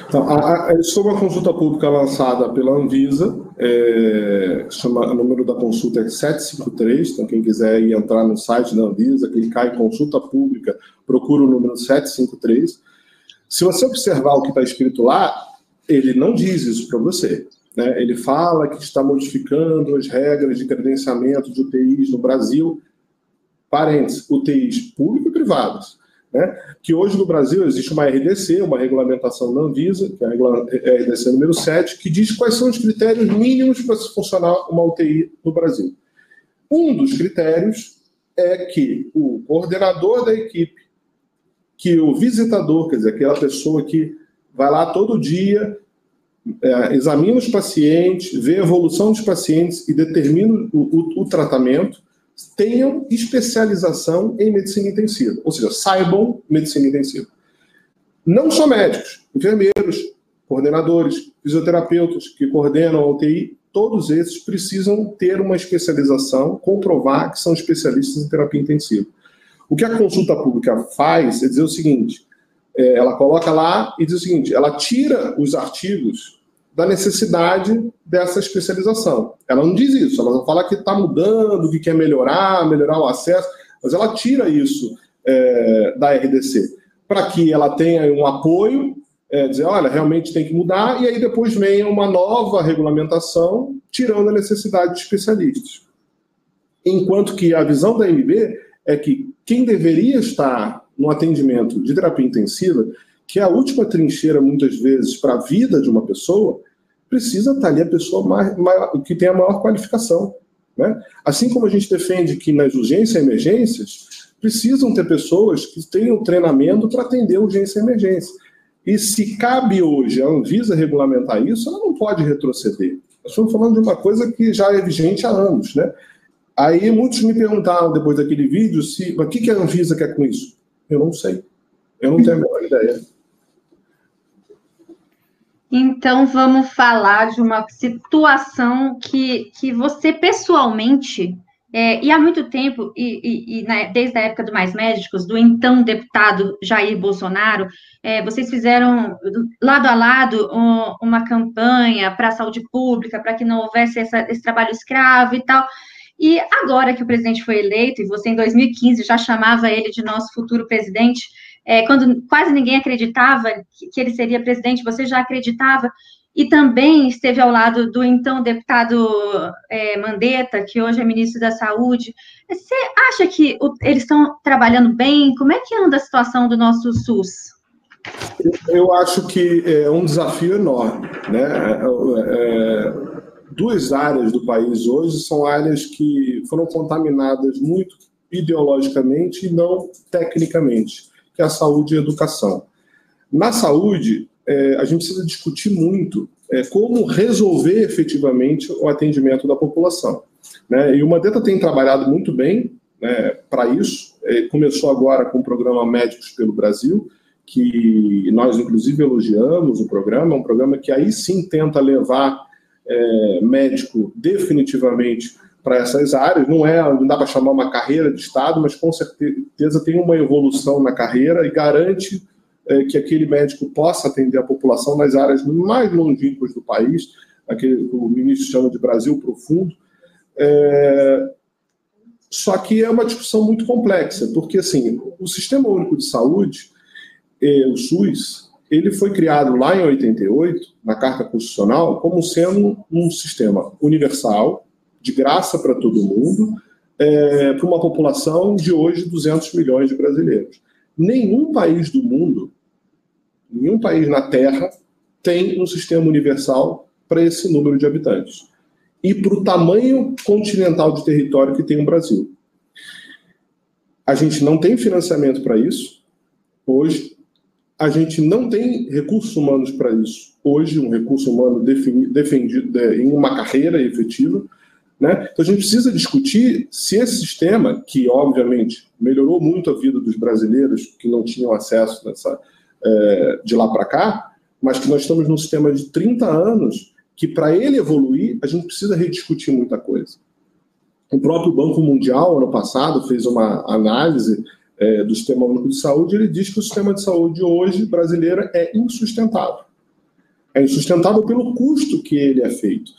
Então, a, a, foi uma consulta pública lançada pela Anvisa, é, chama, o número da consulta é 753, então quem quiser ir entrar no site da Anvisa, clicar em consulta pública, procura o número 753. Se você observar o que está escrito lá, ele não diz isso para você. Né? Ele fala que está modificando as regras de credenciamento de UTIs no Brasil, parênteses, UTIs públicos e privados. Né? Que hoje no Brasil existe uma RDC, uma regulamentação da Anvisa, que é a RDC número 7, que diz quais são os critérios mínimos para se funcionar uma UTI no Brasil. Um dos critérios é que o coordenador da equipe, que o visitador, quer dizer, aquela pessoa que vai lá todo dia, é, os pacientes, vê a evolução dos pacientes e determina o, o, o tratamento, tenham especialização em medicina intensiva, ou seja, saibam medicina intensiva. Não só médicos, enfermeiros, coordenadores, fisioterapeutas que coordenam a UTI, todos esses precisam ter uma especialização, comprovar que são especialistas em terapia intensiva. O que a consulta pública faz é dizer o seguinte: é, ela coloca lá e diz o seguinte: ela tira os artigos da necessidade dessa especialização. Ela não diz isso, ela fala que está mudando, que quer melhorar, melhorar o acesso, mas ela tira isso é, da RDC para que ela tenha um apoio, é, dizer, olha, realmente tem que mudar, e aí depois venha uma nova regulamentação tirando a necessidade de especialistas. Enquanto que a visão da MB é que quem deveria estar no atendimento de terapia intensiva, que é a última trincheira, muitas vezes, para a vida de uma pessoa, precisa estar ali a pessoa mais, que tem a maior qualificação. Né? Assim como a gente defende que nas urgências e emergências precisam ter pessoas que tenham treinamento para atender urgência e emergência. E se cabe hoje a Anvisa regulamentar isso, ela não pode retroceder. Nós estamos falando de uma coisa que já é vigente há anos. Né? Aí muitos me perguntaram depois daquele vídeo se o que, que a Anvisa quer com isso. Eu não sei. Eu não tenho a menor ideia.
Então, vamos falar de uma situação que, que você pessoalmente, é, e há muito tempo, e, e, e desde a época do Mais Médicos, do então deputado Jair Bolsonaro, é, vocês fizeram lado a lado um, uma campanha para a saúde pública, para que não houvesse essa, esse trabalho escravo e tal. E agora que o presidente foi eleito, e você em 2015 já chamava ele de nosso futuro presidente, é, quando quase ninguém acreditava que, ele seria presidente, você já acreditava, e também esteve ao lado do então deputado é, Mandetta, que hoje é ministro da Saúde. Você acha que o, eles estão trabalhando bem? Como é que anda a situação do nosso SUS?
Eu acho que é um desafio enorme. Né? É, é, duas áreas do país hoje são áreas que foram contaminadas muito ideologicamente e não tecnicamente que é a saúde e a educação. Na saúde, é, a gente precisa discutir muito é, como resolver efetivamente o atendimento da população. Né? E o Mandetta tem trabalhado muito bem né, para isso. É, começou agora com o programa Médicos pelo Brasil, que nós, inclusive, elogiamos o programa. É um programa que aí sim tenta levar é, médico definitivamente para essas áreas. Não é, não dá para chamar uma carreira de Estado, mas com certeza tem uma evolução na carreira e garante é, que aquele médico possa atender a população nas áreas mais longínquas do país, aquele que o ministro chama de Brasil profundo. É, só que é uma discussão muito complexa, porque assim, o Sistema Único de Saúde, é, o SUS, ele foi criado lá em 88, na Carta Constitucional, como sendo um sistema universal, de graça para todo mundo, é, para uma população de hoje 200 milhões de brasileiros. Nenhum país do mundo, nenhum país na Terra tem um sistema universal para esse número de habitantes e para o tamanho continental de território que tem o Brasil. A gente não tem financiamento para isso hoje. A gente não tem recursos humanos para isso hoje, um recurso humano defendido em uma carreira efetiva. Né? Então a gente precisa discutir se esse sistema, que obviamente melhorou muito a vida dos brasileiros que não tinham acesso nessa, é, de lá para cá, mas que nós estamos num sistema de 30 anos que para ele evoluir a gente precisa rediscutir muita coisa. O próprio Banco Mundial, ano passado, fez uma análise é, do Sistema Único de Saúde, ele diz que o sistema de saúde hoje brasileiro é insustentável. É insustentável pelo custo que ele é feito.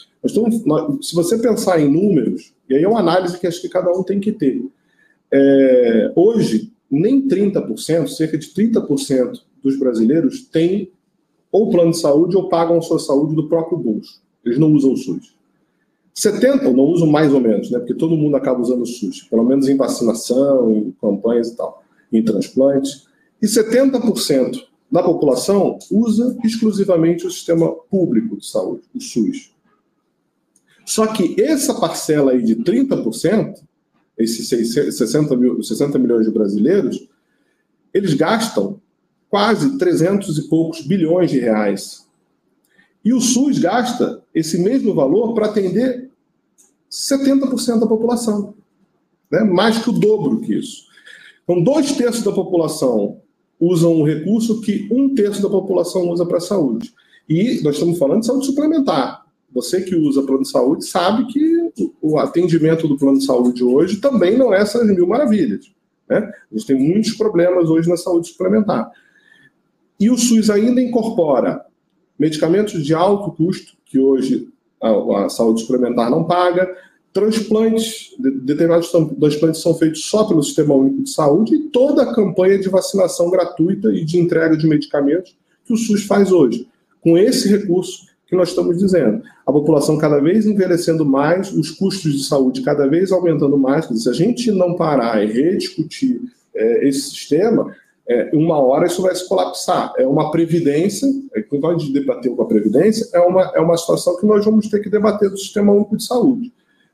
Se você pensar em números, e aí é uma análise que acho que cada um tem que ter. É, hoje, nem 30%, cerca de 30% dos brasileiros têm ou plano de saúde ou pagam sua saúde do próprio bolso. Eles não usam o SUS. 70, não usam mais ou menos, né? Porque todo mundo acaba usando o SUS, pelo menos em vacinação, em campanhas e tal, em transplantes. E 70% da população usa exclusivamente o sistema público de saúde, o SUS. Só que essa parcela aí de 30%, esses 60, mil, 60 milhões de brasileiros, eles gastam quase 300 e poucos bilhões de reais. E o SUS gasta esse mesmo valor para atender 70% da população. Né? Mais que o dobro que isso. Então, dois terços da população usam um recurso que um terço da população usa para a saúde. E nós estamos falando de saúde suplementar. Você que usa plano de saúde sabe que o atendimento do plano de saúde hoje também não é essas mil maravilhas. Né? A gente tem muitos problemas hoje na saúde suplementar. E o SUS ainda incorpora medicamentos de alto custo, que hoje a, a saúde suplementar não paga, transplantes, de, determinados transplantes são feitos só pelo Sistema Único de Saúde e toda a campanha de vacinação gratuita e de entrega de medicamentos que o SUS faz hoje. Com esse recurso que nós estamos dizendo, a população cada vez envelhecendo mais, os custos de saúde cada vez aumentando mais, se a gente não parar e rediscutir é, esse sistema, é, uma hora isso vai se colapsar. É uma previdência, é, quando a gente debater com a previdência, é uma, é uma situação que nós vamos ter que debater do Sistema Único de Saúde.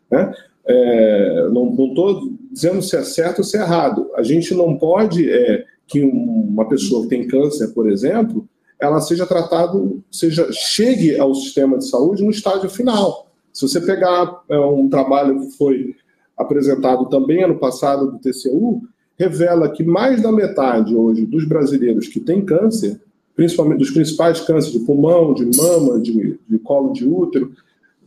Né? É, não estou dizendo se é certo ou se é errado. A gente não pode é, que uma pessoa que tem câncer, por exemplo, ela seja tratada, seja chegue ao sistema de saúde no estágio final. Se você pegar é, um trabalho que foi apresentado também ano passado do TCU, revela que mais da metade hoje dos brasileiros que têm câncer, principalmente dos principais cânceres de pulmão, de mama, de, de colo de útero,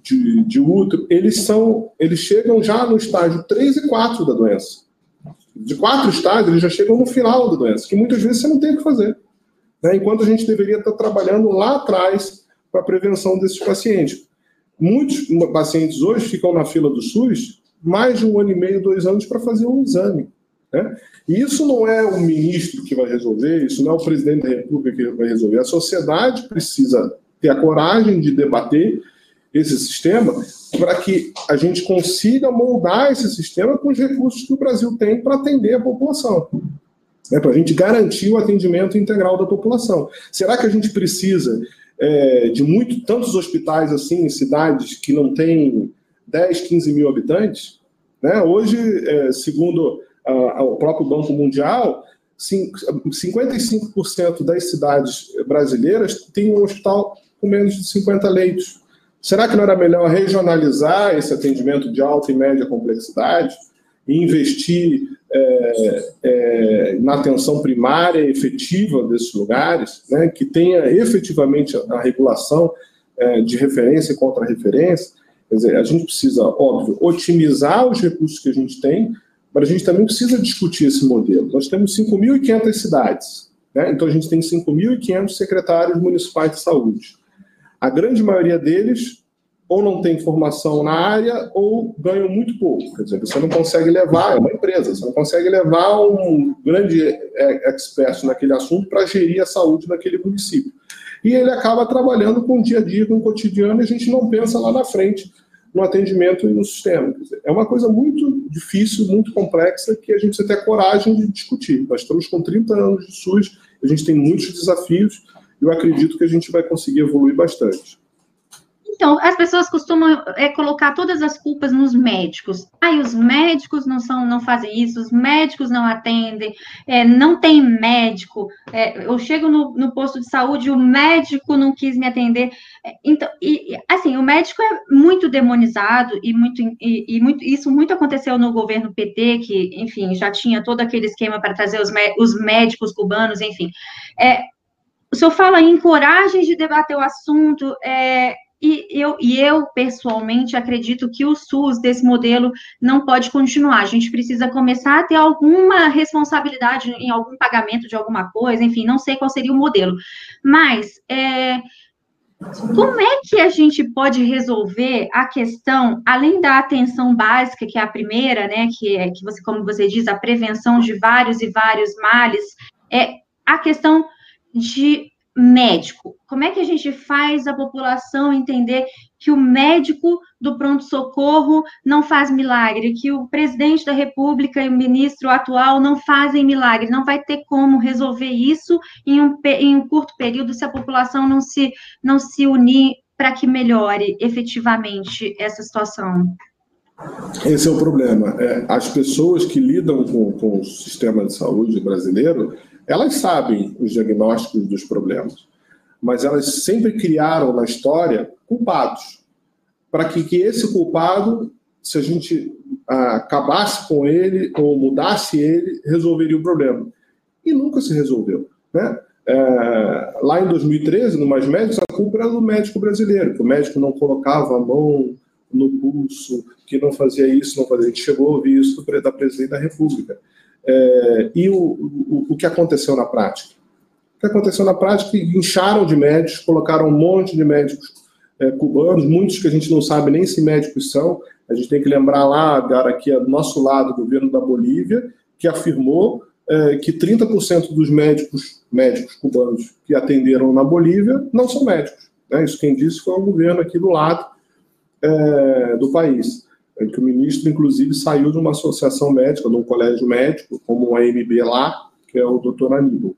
de, de útero, eles são, eles chegam já no estágio 3 e 4 da doença. De quatro estágios, eles já chegam no final da doença, que muitas vezes você não tem o que fazer. Né? Enquanto a gente deveria estar trabalhando lá atrás para a prevenção desses pacientes. Muitos pacientes hoje ficam na fila do SUS mais de um ano e meio, dois anos para fazer um exame. Né? E isso não é o ministro que vai resolver, isso não é o presidente da República que vai resolver. A sociedade precisa ter a coragem de debater esse sistema para que a gente consiga moldar esse sistema com os recursos que o Brasil tem para atender a população. Né, para a gente garantir o atendimento integral da população. Será que a gente precisa é, de muito, tantos hospitais assim em cidades que não têm 10, 15 mil habitantes? Né? Hoje, é, segundo ao próprio Banco Mundial, 55% das cidades brasileiras têm um hospital com menos de 50 leitos. Será que não era melhor regionalizar esse atendimento de alta e média complexidade e investir é, é, na atenção primária efetiva desses lugares, né, que tenha efetivamente a, regulação é, de referência e contra-referência? Quer dizer, a gente precisa, óbvio, otimizar os recursos que a gente tem, mas a gente também precisa discutir esse modelo. Nós temos 5.500 cidades, né? então a gente tem 5.500 secretários municipais de saúde. A grande maioria deles ou não tem formação na área ou ganham muito pouco. Quer dizer, você não consegue levar, é uma empresa, você não consegue levar um grande é, expert naquele assunto para gerir a saúde naquele município. E ele acaba trabalhando com o dia a dia, com o cotidiano, e a gente não pensa lá na frente no atendimento e no sistema. É uma coisa muito difícil, muito complexa, que a gente precisa ter coragem de discutir. Nós estamos com 30 anos de SUS, a gente tem muitos desafios, eu acredito que a gente vai conseguir evoluir bastante.
Então, as pessoas costumam é, colocar todas as culpas nos médicos. Ai, os médicos não são, não fazem isso, os médicos não atendem, é, não tem médico. É, eu chego no, no, posto de saúde, o médico não quis me atender. É, então, e, assim, o médico é muito demonizado e muito, e, e muito, isso muito aconteceu no governo PT, que, enfim, já tinha todo aquele esquema para trazer os, os médicos cubanos, enfim. É, o senhor fala em coragem de debater o assunto, é, e eu, e eu, pessoalmente, acredito que o SUS desse modelo não pode continuar. A gente precisa começar a ter alguma responsabilidade em algum pagamento de alguma coisa, enfim, não sei qual seria o modelo. Mas é, como é que a gente pode resolver a questão, além da atenção básica, que é a primeira, né, que é que você, como você diz, a prevenção de vários e vários males, é a questão de médico. Como é que a gente faz a população entender que o médico do pronto-socorro não faz milagre, que o presidente da República e o ministro atual não fazem milagre, não vai ter como resolver isso em um, em um curto período se a população não se, não se unir para que melhore efetivamente essa situação.
Esse é o problema. É, as pessoas que lidam com, com o sistema de saúde brasileiro elas sabem os diagnósticos dos problemas, mas elas sempre criaram na história culpados, para que, que esse culpado, se a gente ah, acabasse com ele ou mudasse ele, resolveria o problema. E nunca se resolveu. Né? É, lá em 2013, no Mais Médicos, a culpa era do médico brasileiro, que o médico não colocava a mão no pulso, que não fazia isso, não fazia. A gente chegou a ouvir isso da presidente da República. É, e o, o, o, que aconteceu na prática? O que aconteceu na prática é que incharam de médicos, colocaram um monte de médicos é, cubanos, muitos que a gente não sabe nem se médicos são. A gente tem que lembrar lá, agora aqui do nosso lado, o governo da Bolívia, que afirmou é, que 30% dos médicos, médicos cubanos que atenderam na Bolívia não são médicos. Né? Isso quem disse foi o governo aqui do lado é, do país. É que o ministro, inclusive, saiu de uma associação médica, de um colégio médico, como o AMB lá, que é o doutor Aníbal.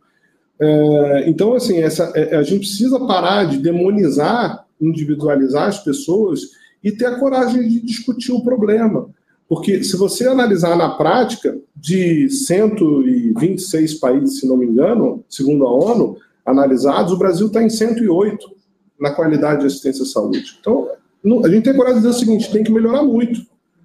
É, então, assim, essa, é, a gente precisa parar de demonizar, individualizar as pessoas e ter a coragem de discutir o problema. Porque se você analisar na prática, de 126 países, se não me engano, segundo a ONU, analisados, o Brasil está em 108 na qualidade de assistência à saúde. Então, a gente tem coragem de dizer o seguinte: tem que melhorar muito.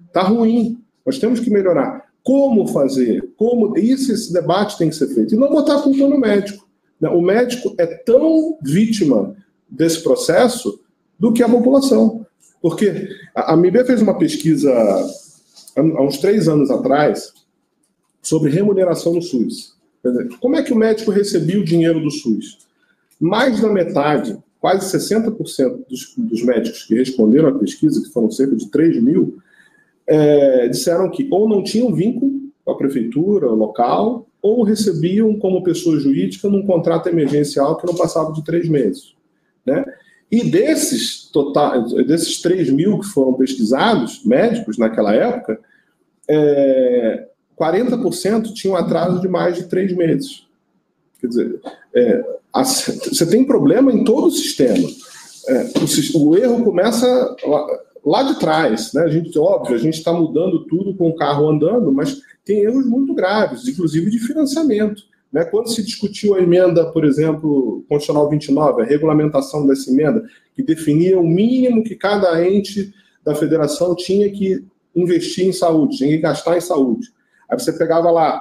Está ruim. Nós temos que melhorar. Como fazer? Como isso, esse debate tem que ser feito. E não botar a culpa no médico. Né? O médico é tão vítima desse processo do que a população. Porque a MIB fez uma pesquisa há uns três anos atrás sobre remuneração no SUS. Como é que o médico recebia o dinheiro do SUS? Mais da metade quase 60% dos, dos médicos que responderam à pesquisa, que foram cerca de 3 mil, é, disseram que ou não tinham vínculo com a prefeitura local, ou recebiam como pessoa jurídica num contrato emergencial que não passava de três meses. Né? E desses, total, desses 3 mil que foram pesquisados, médicos naquela época, é, 40% tinham atraso de mais de três meses. Quer dizer, é, você tem problema em todo o sistema. É, o, o, erro começa lá, lá, de trás. Né? A gente, óbvio, a gente está mudando tudo com o carro andando, mas tem erros muito graves, inclusive de financiamento. Né? Quando se discutiu a emenda, por exemplo, Constitucional 29, a regulamentação dessa emenda, que definia o mínimo que cada ente da federação tinha que investir em saúde, tinha que gastar em saúde. Aí você pegava lá,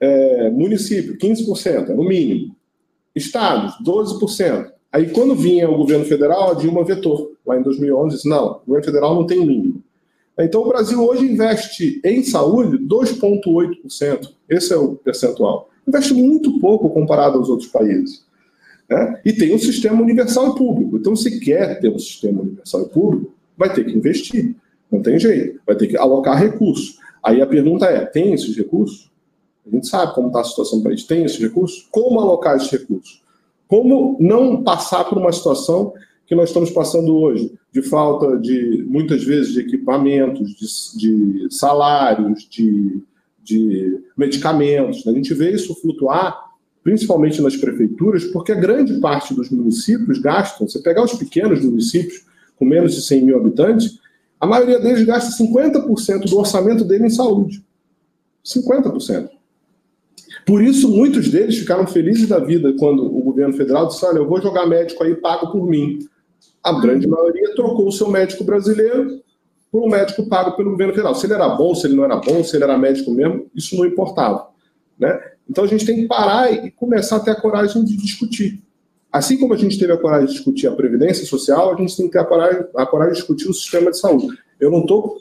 é, município, 15%, é o mínimo. Estados, 12%. Aí, quando vinha o governo federal, a Dilma vetou, lá em 2011, disse, não, o governo federal não tem mínimo. Então, o Brasil hoje investe em saúde 2,8%. Esse é o percentual. Investe muito pouco comparado aos outros países. Né? E tem um sistema universal e público. Então, se quer ter um sistema universal e público, vai ter que investir. Não tem jeito. Vai ter que alocar recursos. Aí a pergunta é: tem esses recursos? A gente sabe como está a situação do país. Tem esses recursos? Como alocar esses recursos? Como não passar por uma situação que nós estamos passando hoje, de falta de, muitas vezes, de equipamentos, de, de salários, de, de medicamentos. A gente vê isso flutuar, principalmente nas prefeituras, porque a grande parte dos municípios gastam, você pegar os pequenos municípios com menos de 100 mil habitantes, a maioria deles gasta 50% do orçamento dele em saúde. 50%. Por isso, muitos deles ficaram felizes da vida quando o governo federal disse: olha, eu vou jogar médico aí pago por mim. A grande maioria trocou o seu médico brasileiro por um médico pago pelo governo federal. Se ele era bom, se ele não era bom, se ele era médico mesmo, isso não importava. Né? Então a gente tem que parar e começar a ter a coragem de discutir. assim como a gente teve a coragem de discutir a previdência social, a gente tem que ter a coragem, a coragem de discutir o sistema de saúde. Eu não estou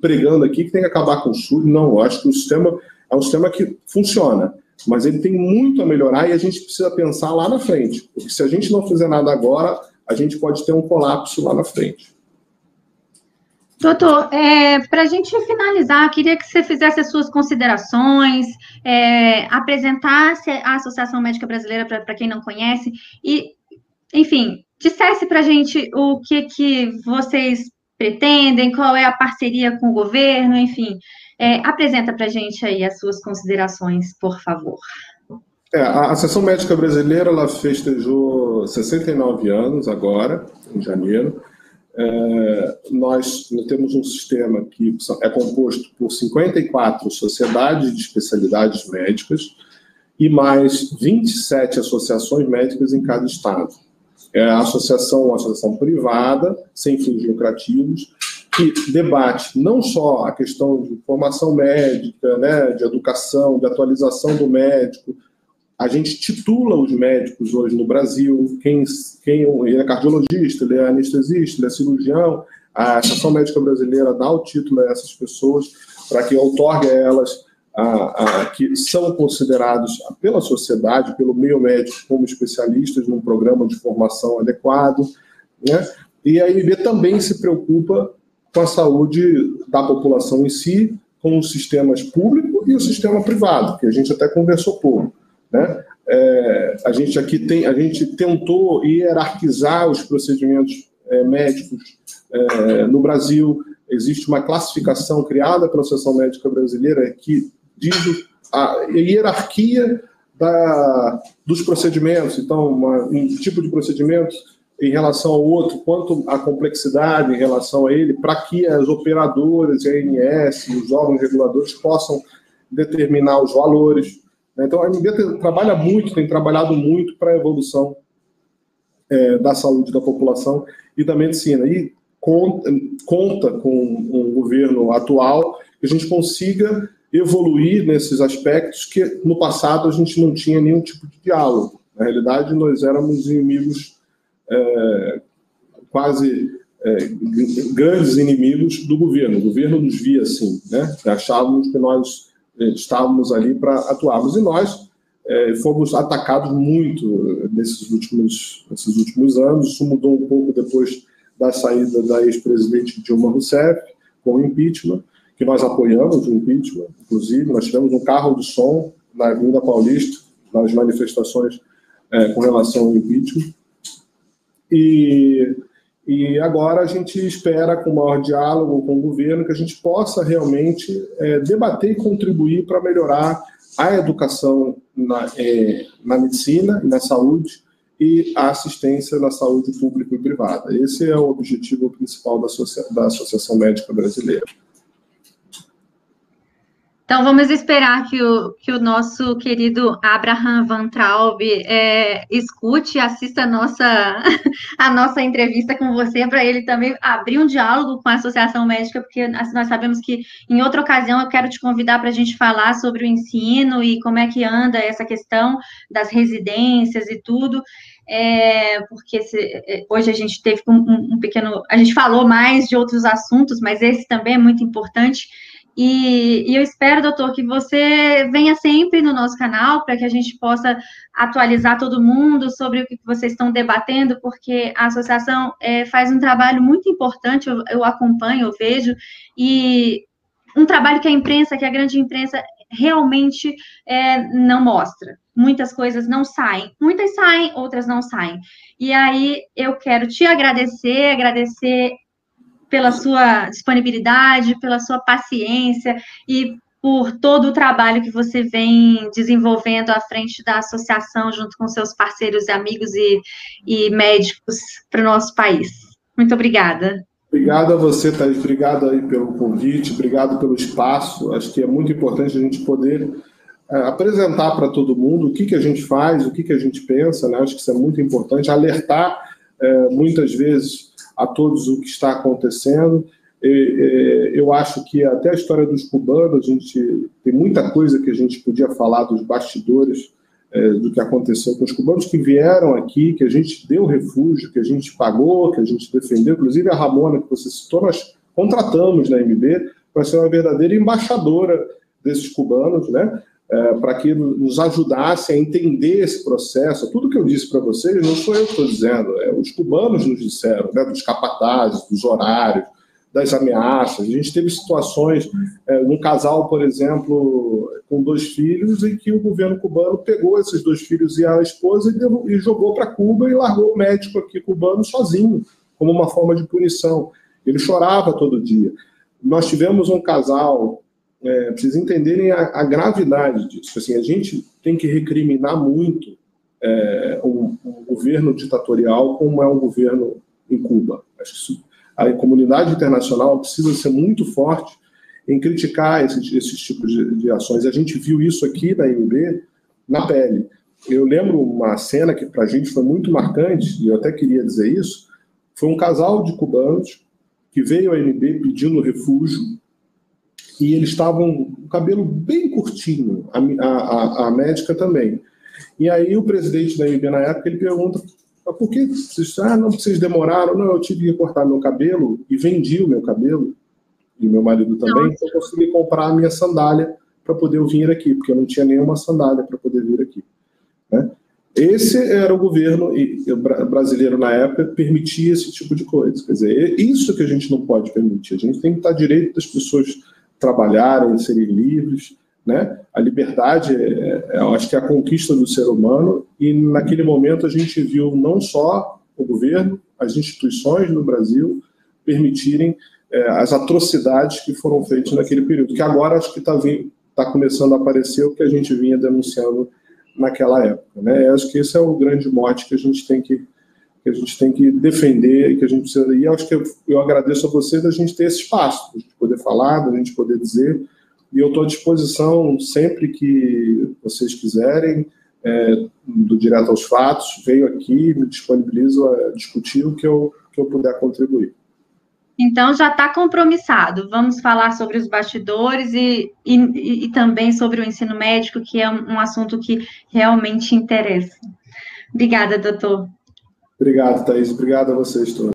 pregando aqui que tem que acabar com o SUS, não. Eu acho que o sistema é um sistema que funciona, mas ele tem muito a melhorar e a gente precisa pensar lá na frente. Porque se a gente não fizer nada agora, a gente pode ter um colapso lá na frente.
Doutor, é, para a gente finalizar, queria que você fizesse as suas considerações, é, apresentasse a Associação Médica Brasileira para quem não conhece e, enfim, dissesse para a gente o que, que vocês pretendem, qual é a parceria com o governo, enfim. É, apresenta para a gente aí as suas considerações, por favor.
É, a Associação Médica Brasileira ela festejou 69 anos agora, em janeiro. É, nós temos um sistema que é composto por 54 sociedades de especialidades médicas e mais 27 associações médicas em cada estado. É a associação, uma associação privada, sem fins lucrativos, que debate não só a questão de formação médica, né, de educação, de atualização do médico, a gente titula os médicos hoje no Brasil, quem, quem ele é cardiologista, ele é anestesista, ele é cirurgião, a Associação Médica Brasileira dá o título a essas pessoas para que outorgue a elas a, a, que são considerados pela sociedade, pelo meio médico, como especialistas num programa de formação adequado. Né? E a IMB também se preocupa com a saúde da população em si, com os sistemas público e o sistema privado, que a gente até conversou pouco. Né? É, a gente aqui tem, a gente tentou hierarquizar os procedimentos é, médicos é, no Brasil. Existe uma classificação criada pela Associação Médica Brasileira que diz a hierarquia da, dos procedimentos. Então, uma, um tipo de procedimento em relação ao outro, quanto a complexidade em relação a ele, para que as operadoras, a ANS, os órgãos reguladores possam determinar os valores. Né? Então, a MB trabalha muito, tem trabalhado muito para a evolução é, da saúde da população e da medicina. E conta, conta com um governo atual que a gente consiga evoluir nesses aspectos que no passado a gente não tinha nenhum tipo de diálogo. Na realidade, nós éramos inimigos é, quase é, grandes inimigos do governo. O governo nos via assim, né? Achávamos que nós estávamos ali para atuarmos. E nós é, fomos atacados muito nesses últimos, nesses últimos anos. Isso mudou um pouco depois da saída da ex-presidente Dilma Rousseff, com o impeachment, que nós apoiamos o impeachment, inclusive. Nós tivemos um carro de som na Avenida Paulista, nas manifestações é, com relação ao impeachment. E e agora a gente espera, com maior diálogo com o governo, que a gente possa realmente é, debater e contribuir para melhorar a educação na, é, na medicina e na saúde e a assistência na saúde pública e privada. Esse é o objetivo principal da, da Associação Médica Brasileira.
Então, vamos esperar que o, que o nosso querido Abraham Van Traub é, escute, assista a nossa, a nossa entrevista com você, para ele também abrir um diálogo com a Associação Médica, porque assim, nós sabemos que em outra ocasião eu quero te convidar para a gente falar sobre o ensino e como é que anda essa questão das residências e tudo. É, porque é, hoje a gente teve um, um pequeno. A gente falou mais de outros assuntos, mas esse também é muito importante. E, e, eu espero, doutor, que você venha sempre no nosso canal para que a gente possa atualizar todo mundo sobre o que vocês estão debatendo, porque a associação é, faz um trabalho muito importante, eu, eu, acompanho, eu vejo, e um trabalho que a imprensa, que a grande imprensa realmente é, não mostra. Muitas coisas não saem, muitas saem, outras não saem. E aí eu quero te agradecer, agradecer pela sua disponibilidade, pela sua paciência e por todo o trabalho que você vem desenvolvendo à frente da associação, junto com seus parceiros, amigos e, e médicos para o nosso país. Muito obrigada.
Obrigado a você, Thaís. Obrigado aí pelo convite, obrigado pelo espaço. Acho que é muito importante a gente poder é, apresentar para todo mundo o que, que a gente faz, o que, que a gente pensa, né? Acho que isso é muito importante. Alertar, é, muitas vezes, a todos o que está acontecendo. Eu acho que até a história dos cubanos, a gente tem muita coisa que a gente podia falar dos bastidores é, do que aconteceu com os cubanos que vieram aqui, que a gente deu refúgio, que a gente pagou, que a gente defendeu. Inclusive a Ramona, que você citou, nós contratamos na MB para ser uma verdadeira embaixadora desses cubanos, né? É, para que nos ajudasse a entender esse processo. Tudo que eu disse para vocês não sou eu que estou dizendo, é, os cubanos nos disseram, né, dos capatazes, dos horários, das ameaças. A gente teve situações, é, num casal, por exemplo, com dois filhos, em que o governo cubano pegou esses dois filhos e a esposa e, deu, e jogou para Cuba e largou o médico aqui cubano sozinho, como uma forma de punição. Ele chorava todo dia. Nós tivemos um casal, é, para entenderem a, a, gravidade disso. Assim, a gente tem que recriminar muito é, um, um governo ditatorial como é um governo em Cuba. Acho que isso a comunidade internacional precisa ser muito forte em criticar esses, esses tipos de, de ações. A gente viu isso aqui na MB na pele. Eu lembro uma cena que para a gente foi muito marcante, e eu até queria dizer isso, foi um casal de cubanos que veio à MB pedindo refúgio e eles estavam com o cabelo bem curtinho, a, a, a, médica também. E aí o presidente da MB na época ele pergunta por que vocês, ah, não, vocês demoraram? Não, eu tive que cortar meu cabelo e vendi o meu cabelo, e meu marido também, então eu consegui comprar a minha sandália para poder vir aqui, porque eu não tinha nenhuma sandália para poder vir aqui. Né? Esse era o governo brasileiro na época permitia esse tipo de coisa. Quer dizer, isso que a gente não pode permitir. A gente tem que estar direito das pessoas trabalharem, serem livres, né? A liberdade, é, é, eu acho que é a conquista do ser humano, e naquele momento a gente viu não só o governo, as instituições no Brasil permitirem é, as atrocidades que foram feitas naquele período, que agora acho que está tá começando a aparecer o que a gente vinha denunciando naquela época. Né? Eu acho que esse é o grande mote que a gente tem que, que a gente tem que defender e que a gente precisa. E acho que eu, eu agradeço a vocês da gente ter esse espaço, de poder falar, da gente poder dizer e eu estou à disposição sempre que vocês quiserem, é, do Direto aos Fatos, venho aqui, me disponibilizo a discutir o que eu, que eu puder contribuir.
Então já está compromissado. Vamos falar sobre os bastidores e, e, e, também sobre o ensino médico, que é um assunto que realmente interessa. Obrigada, doutor.
Obrigado, Thaís. Obrigado a vocês todos.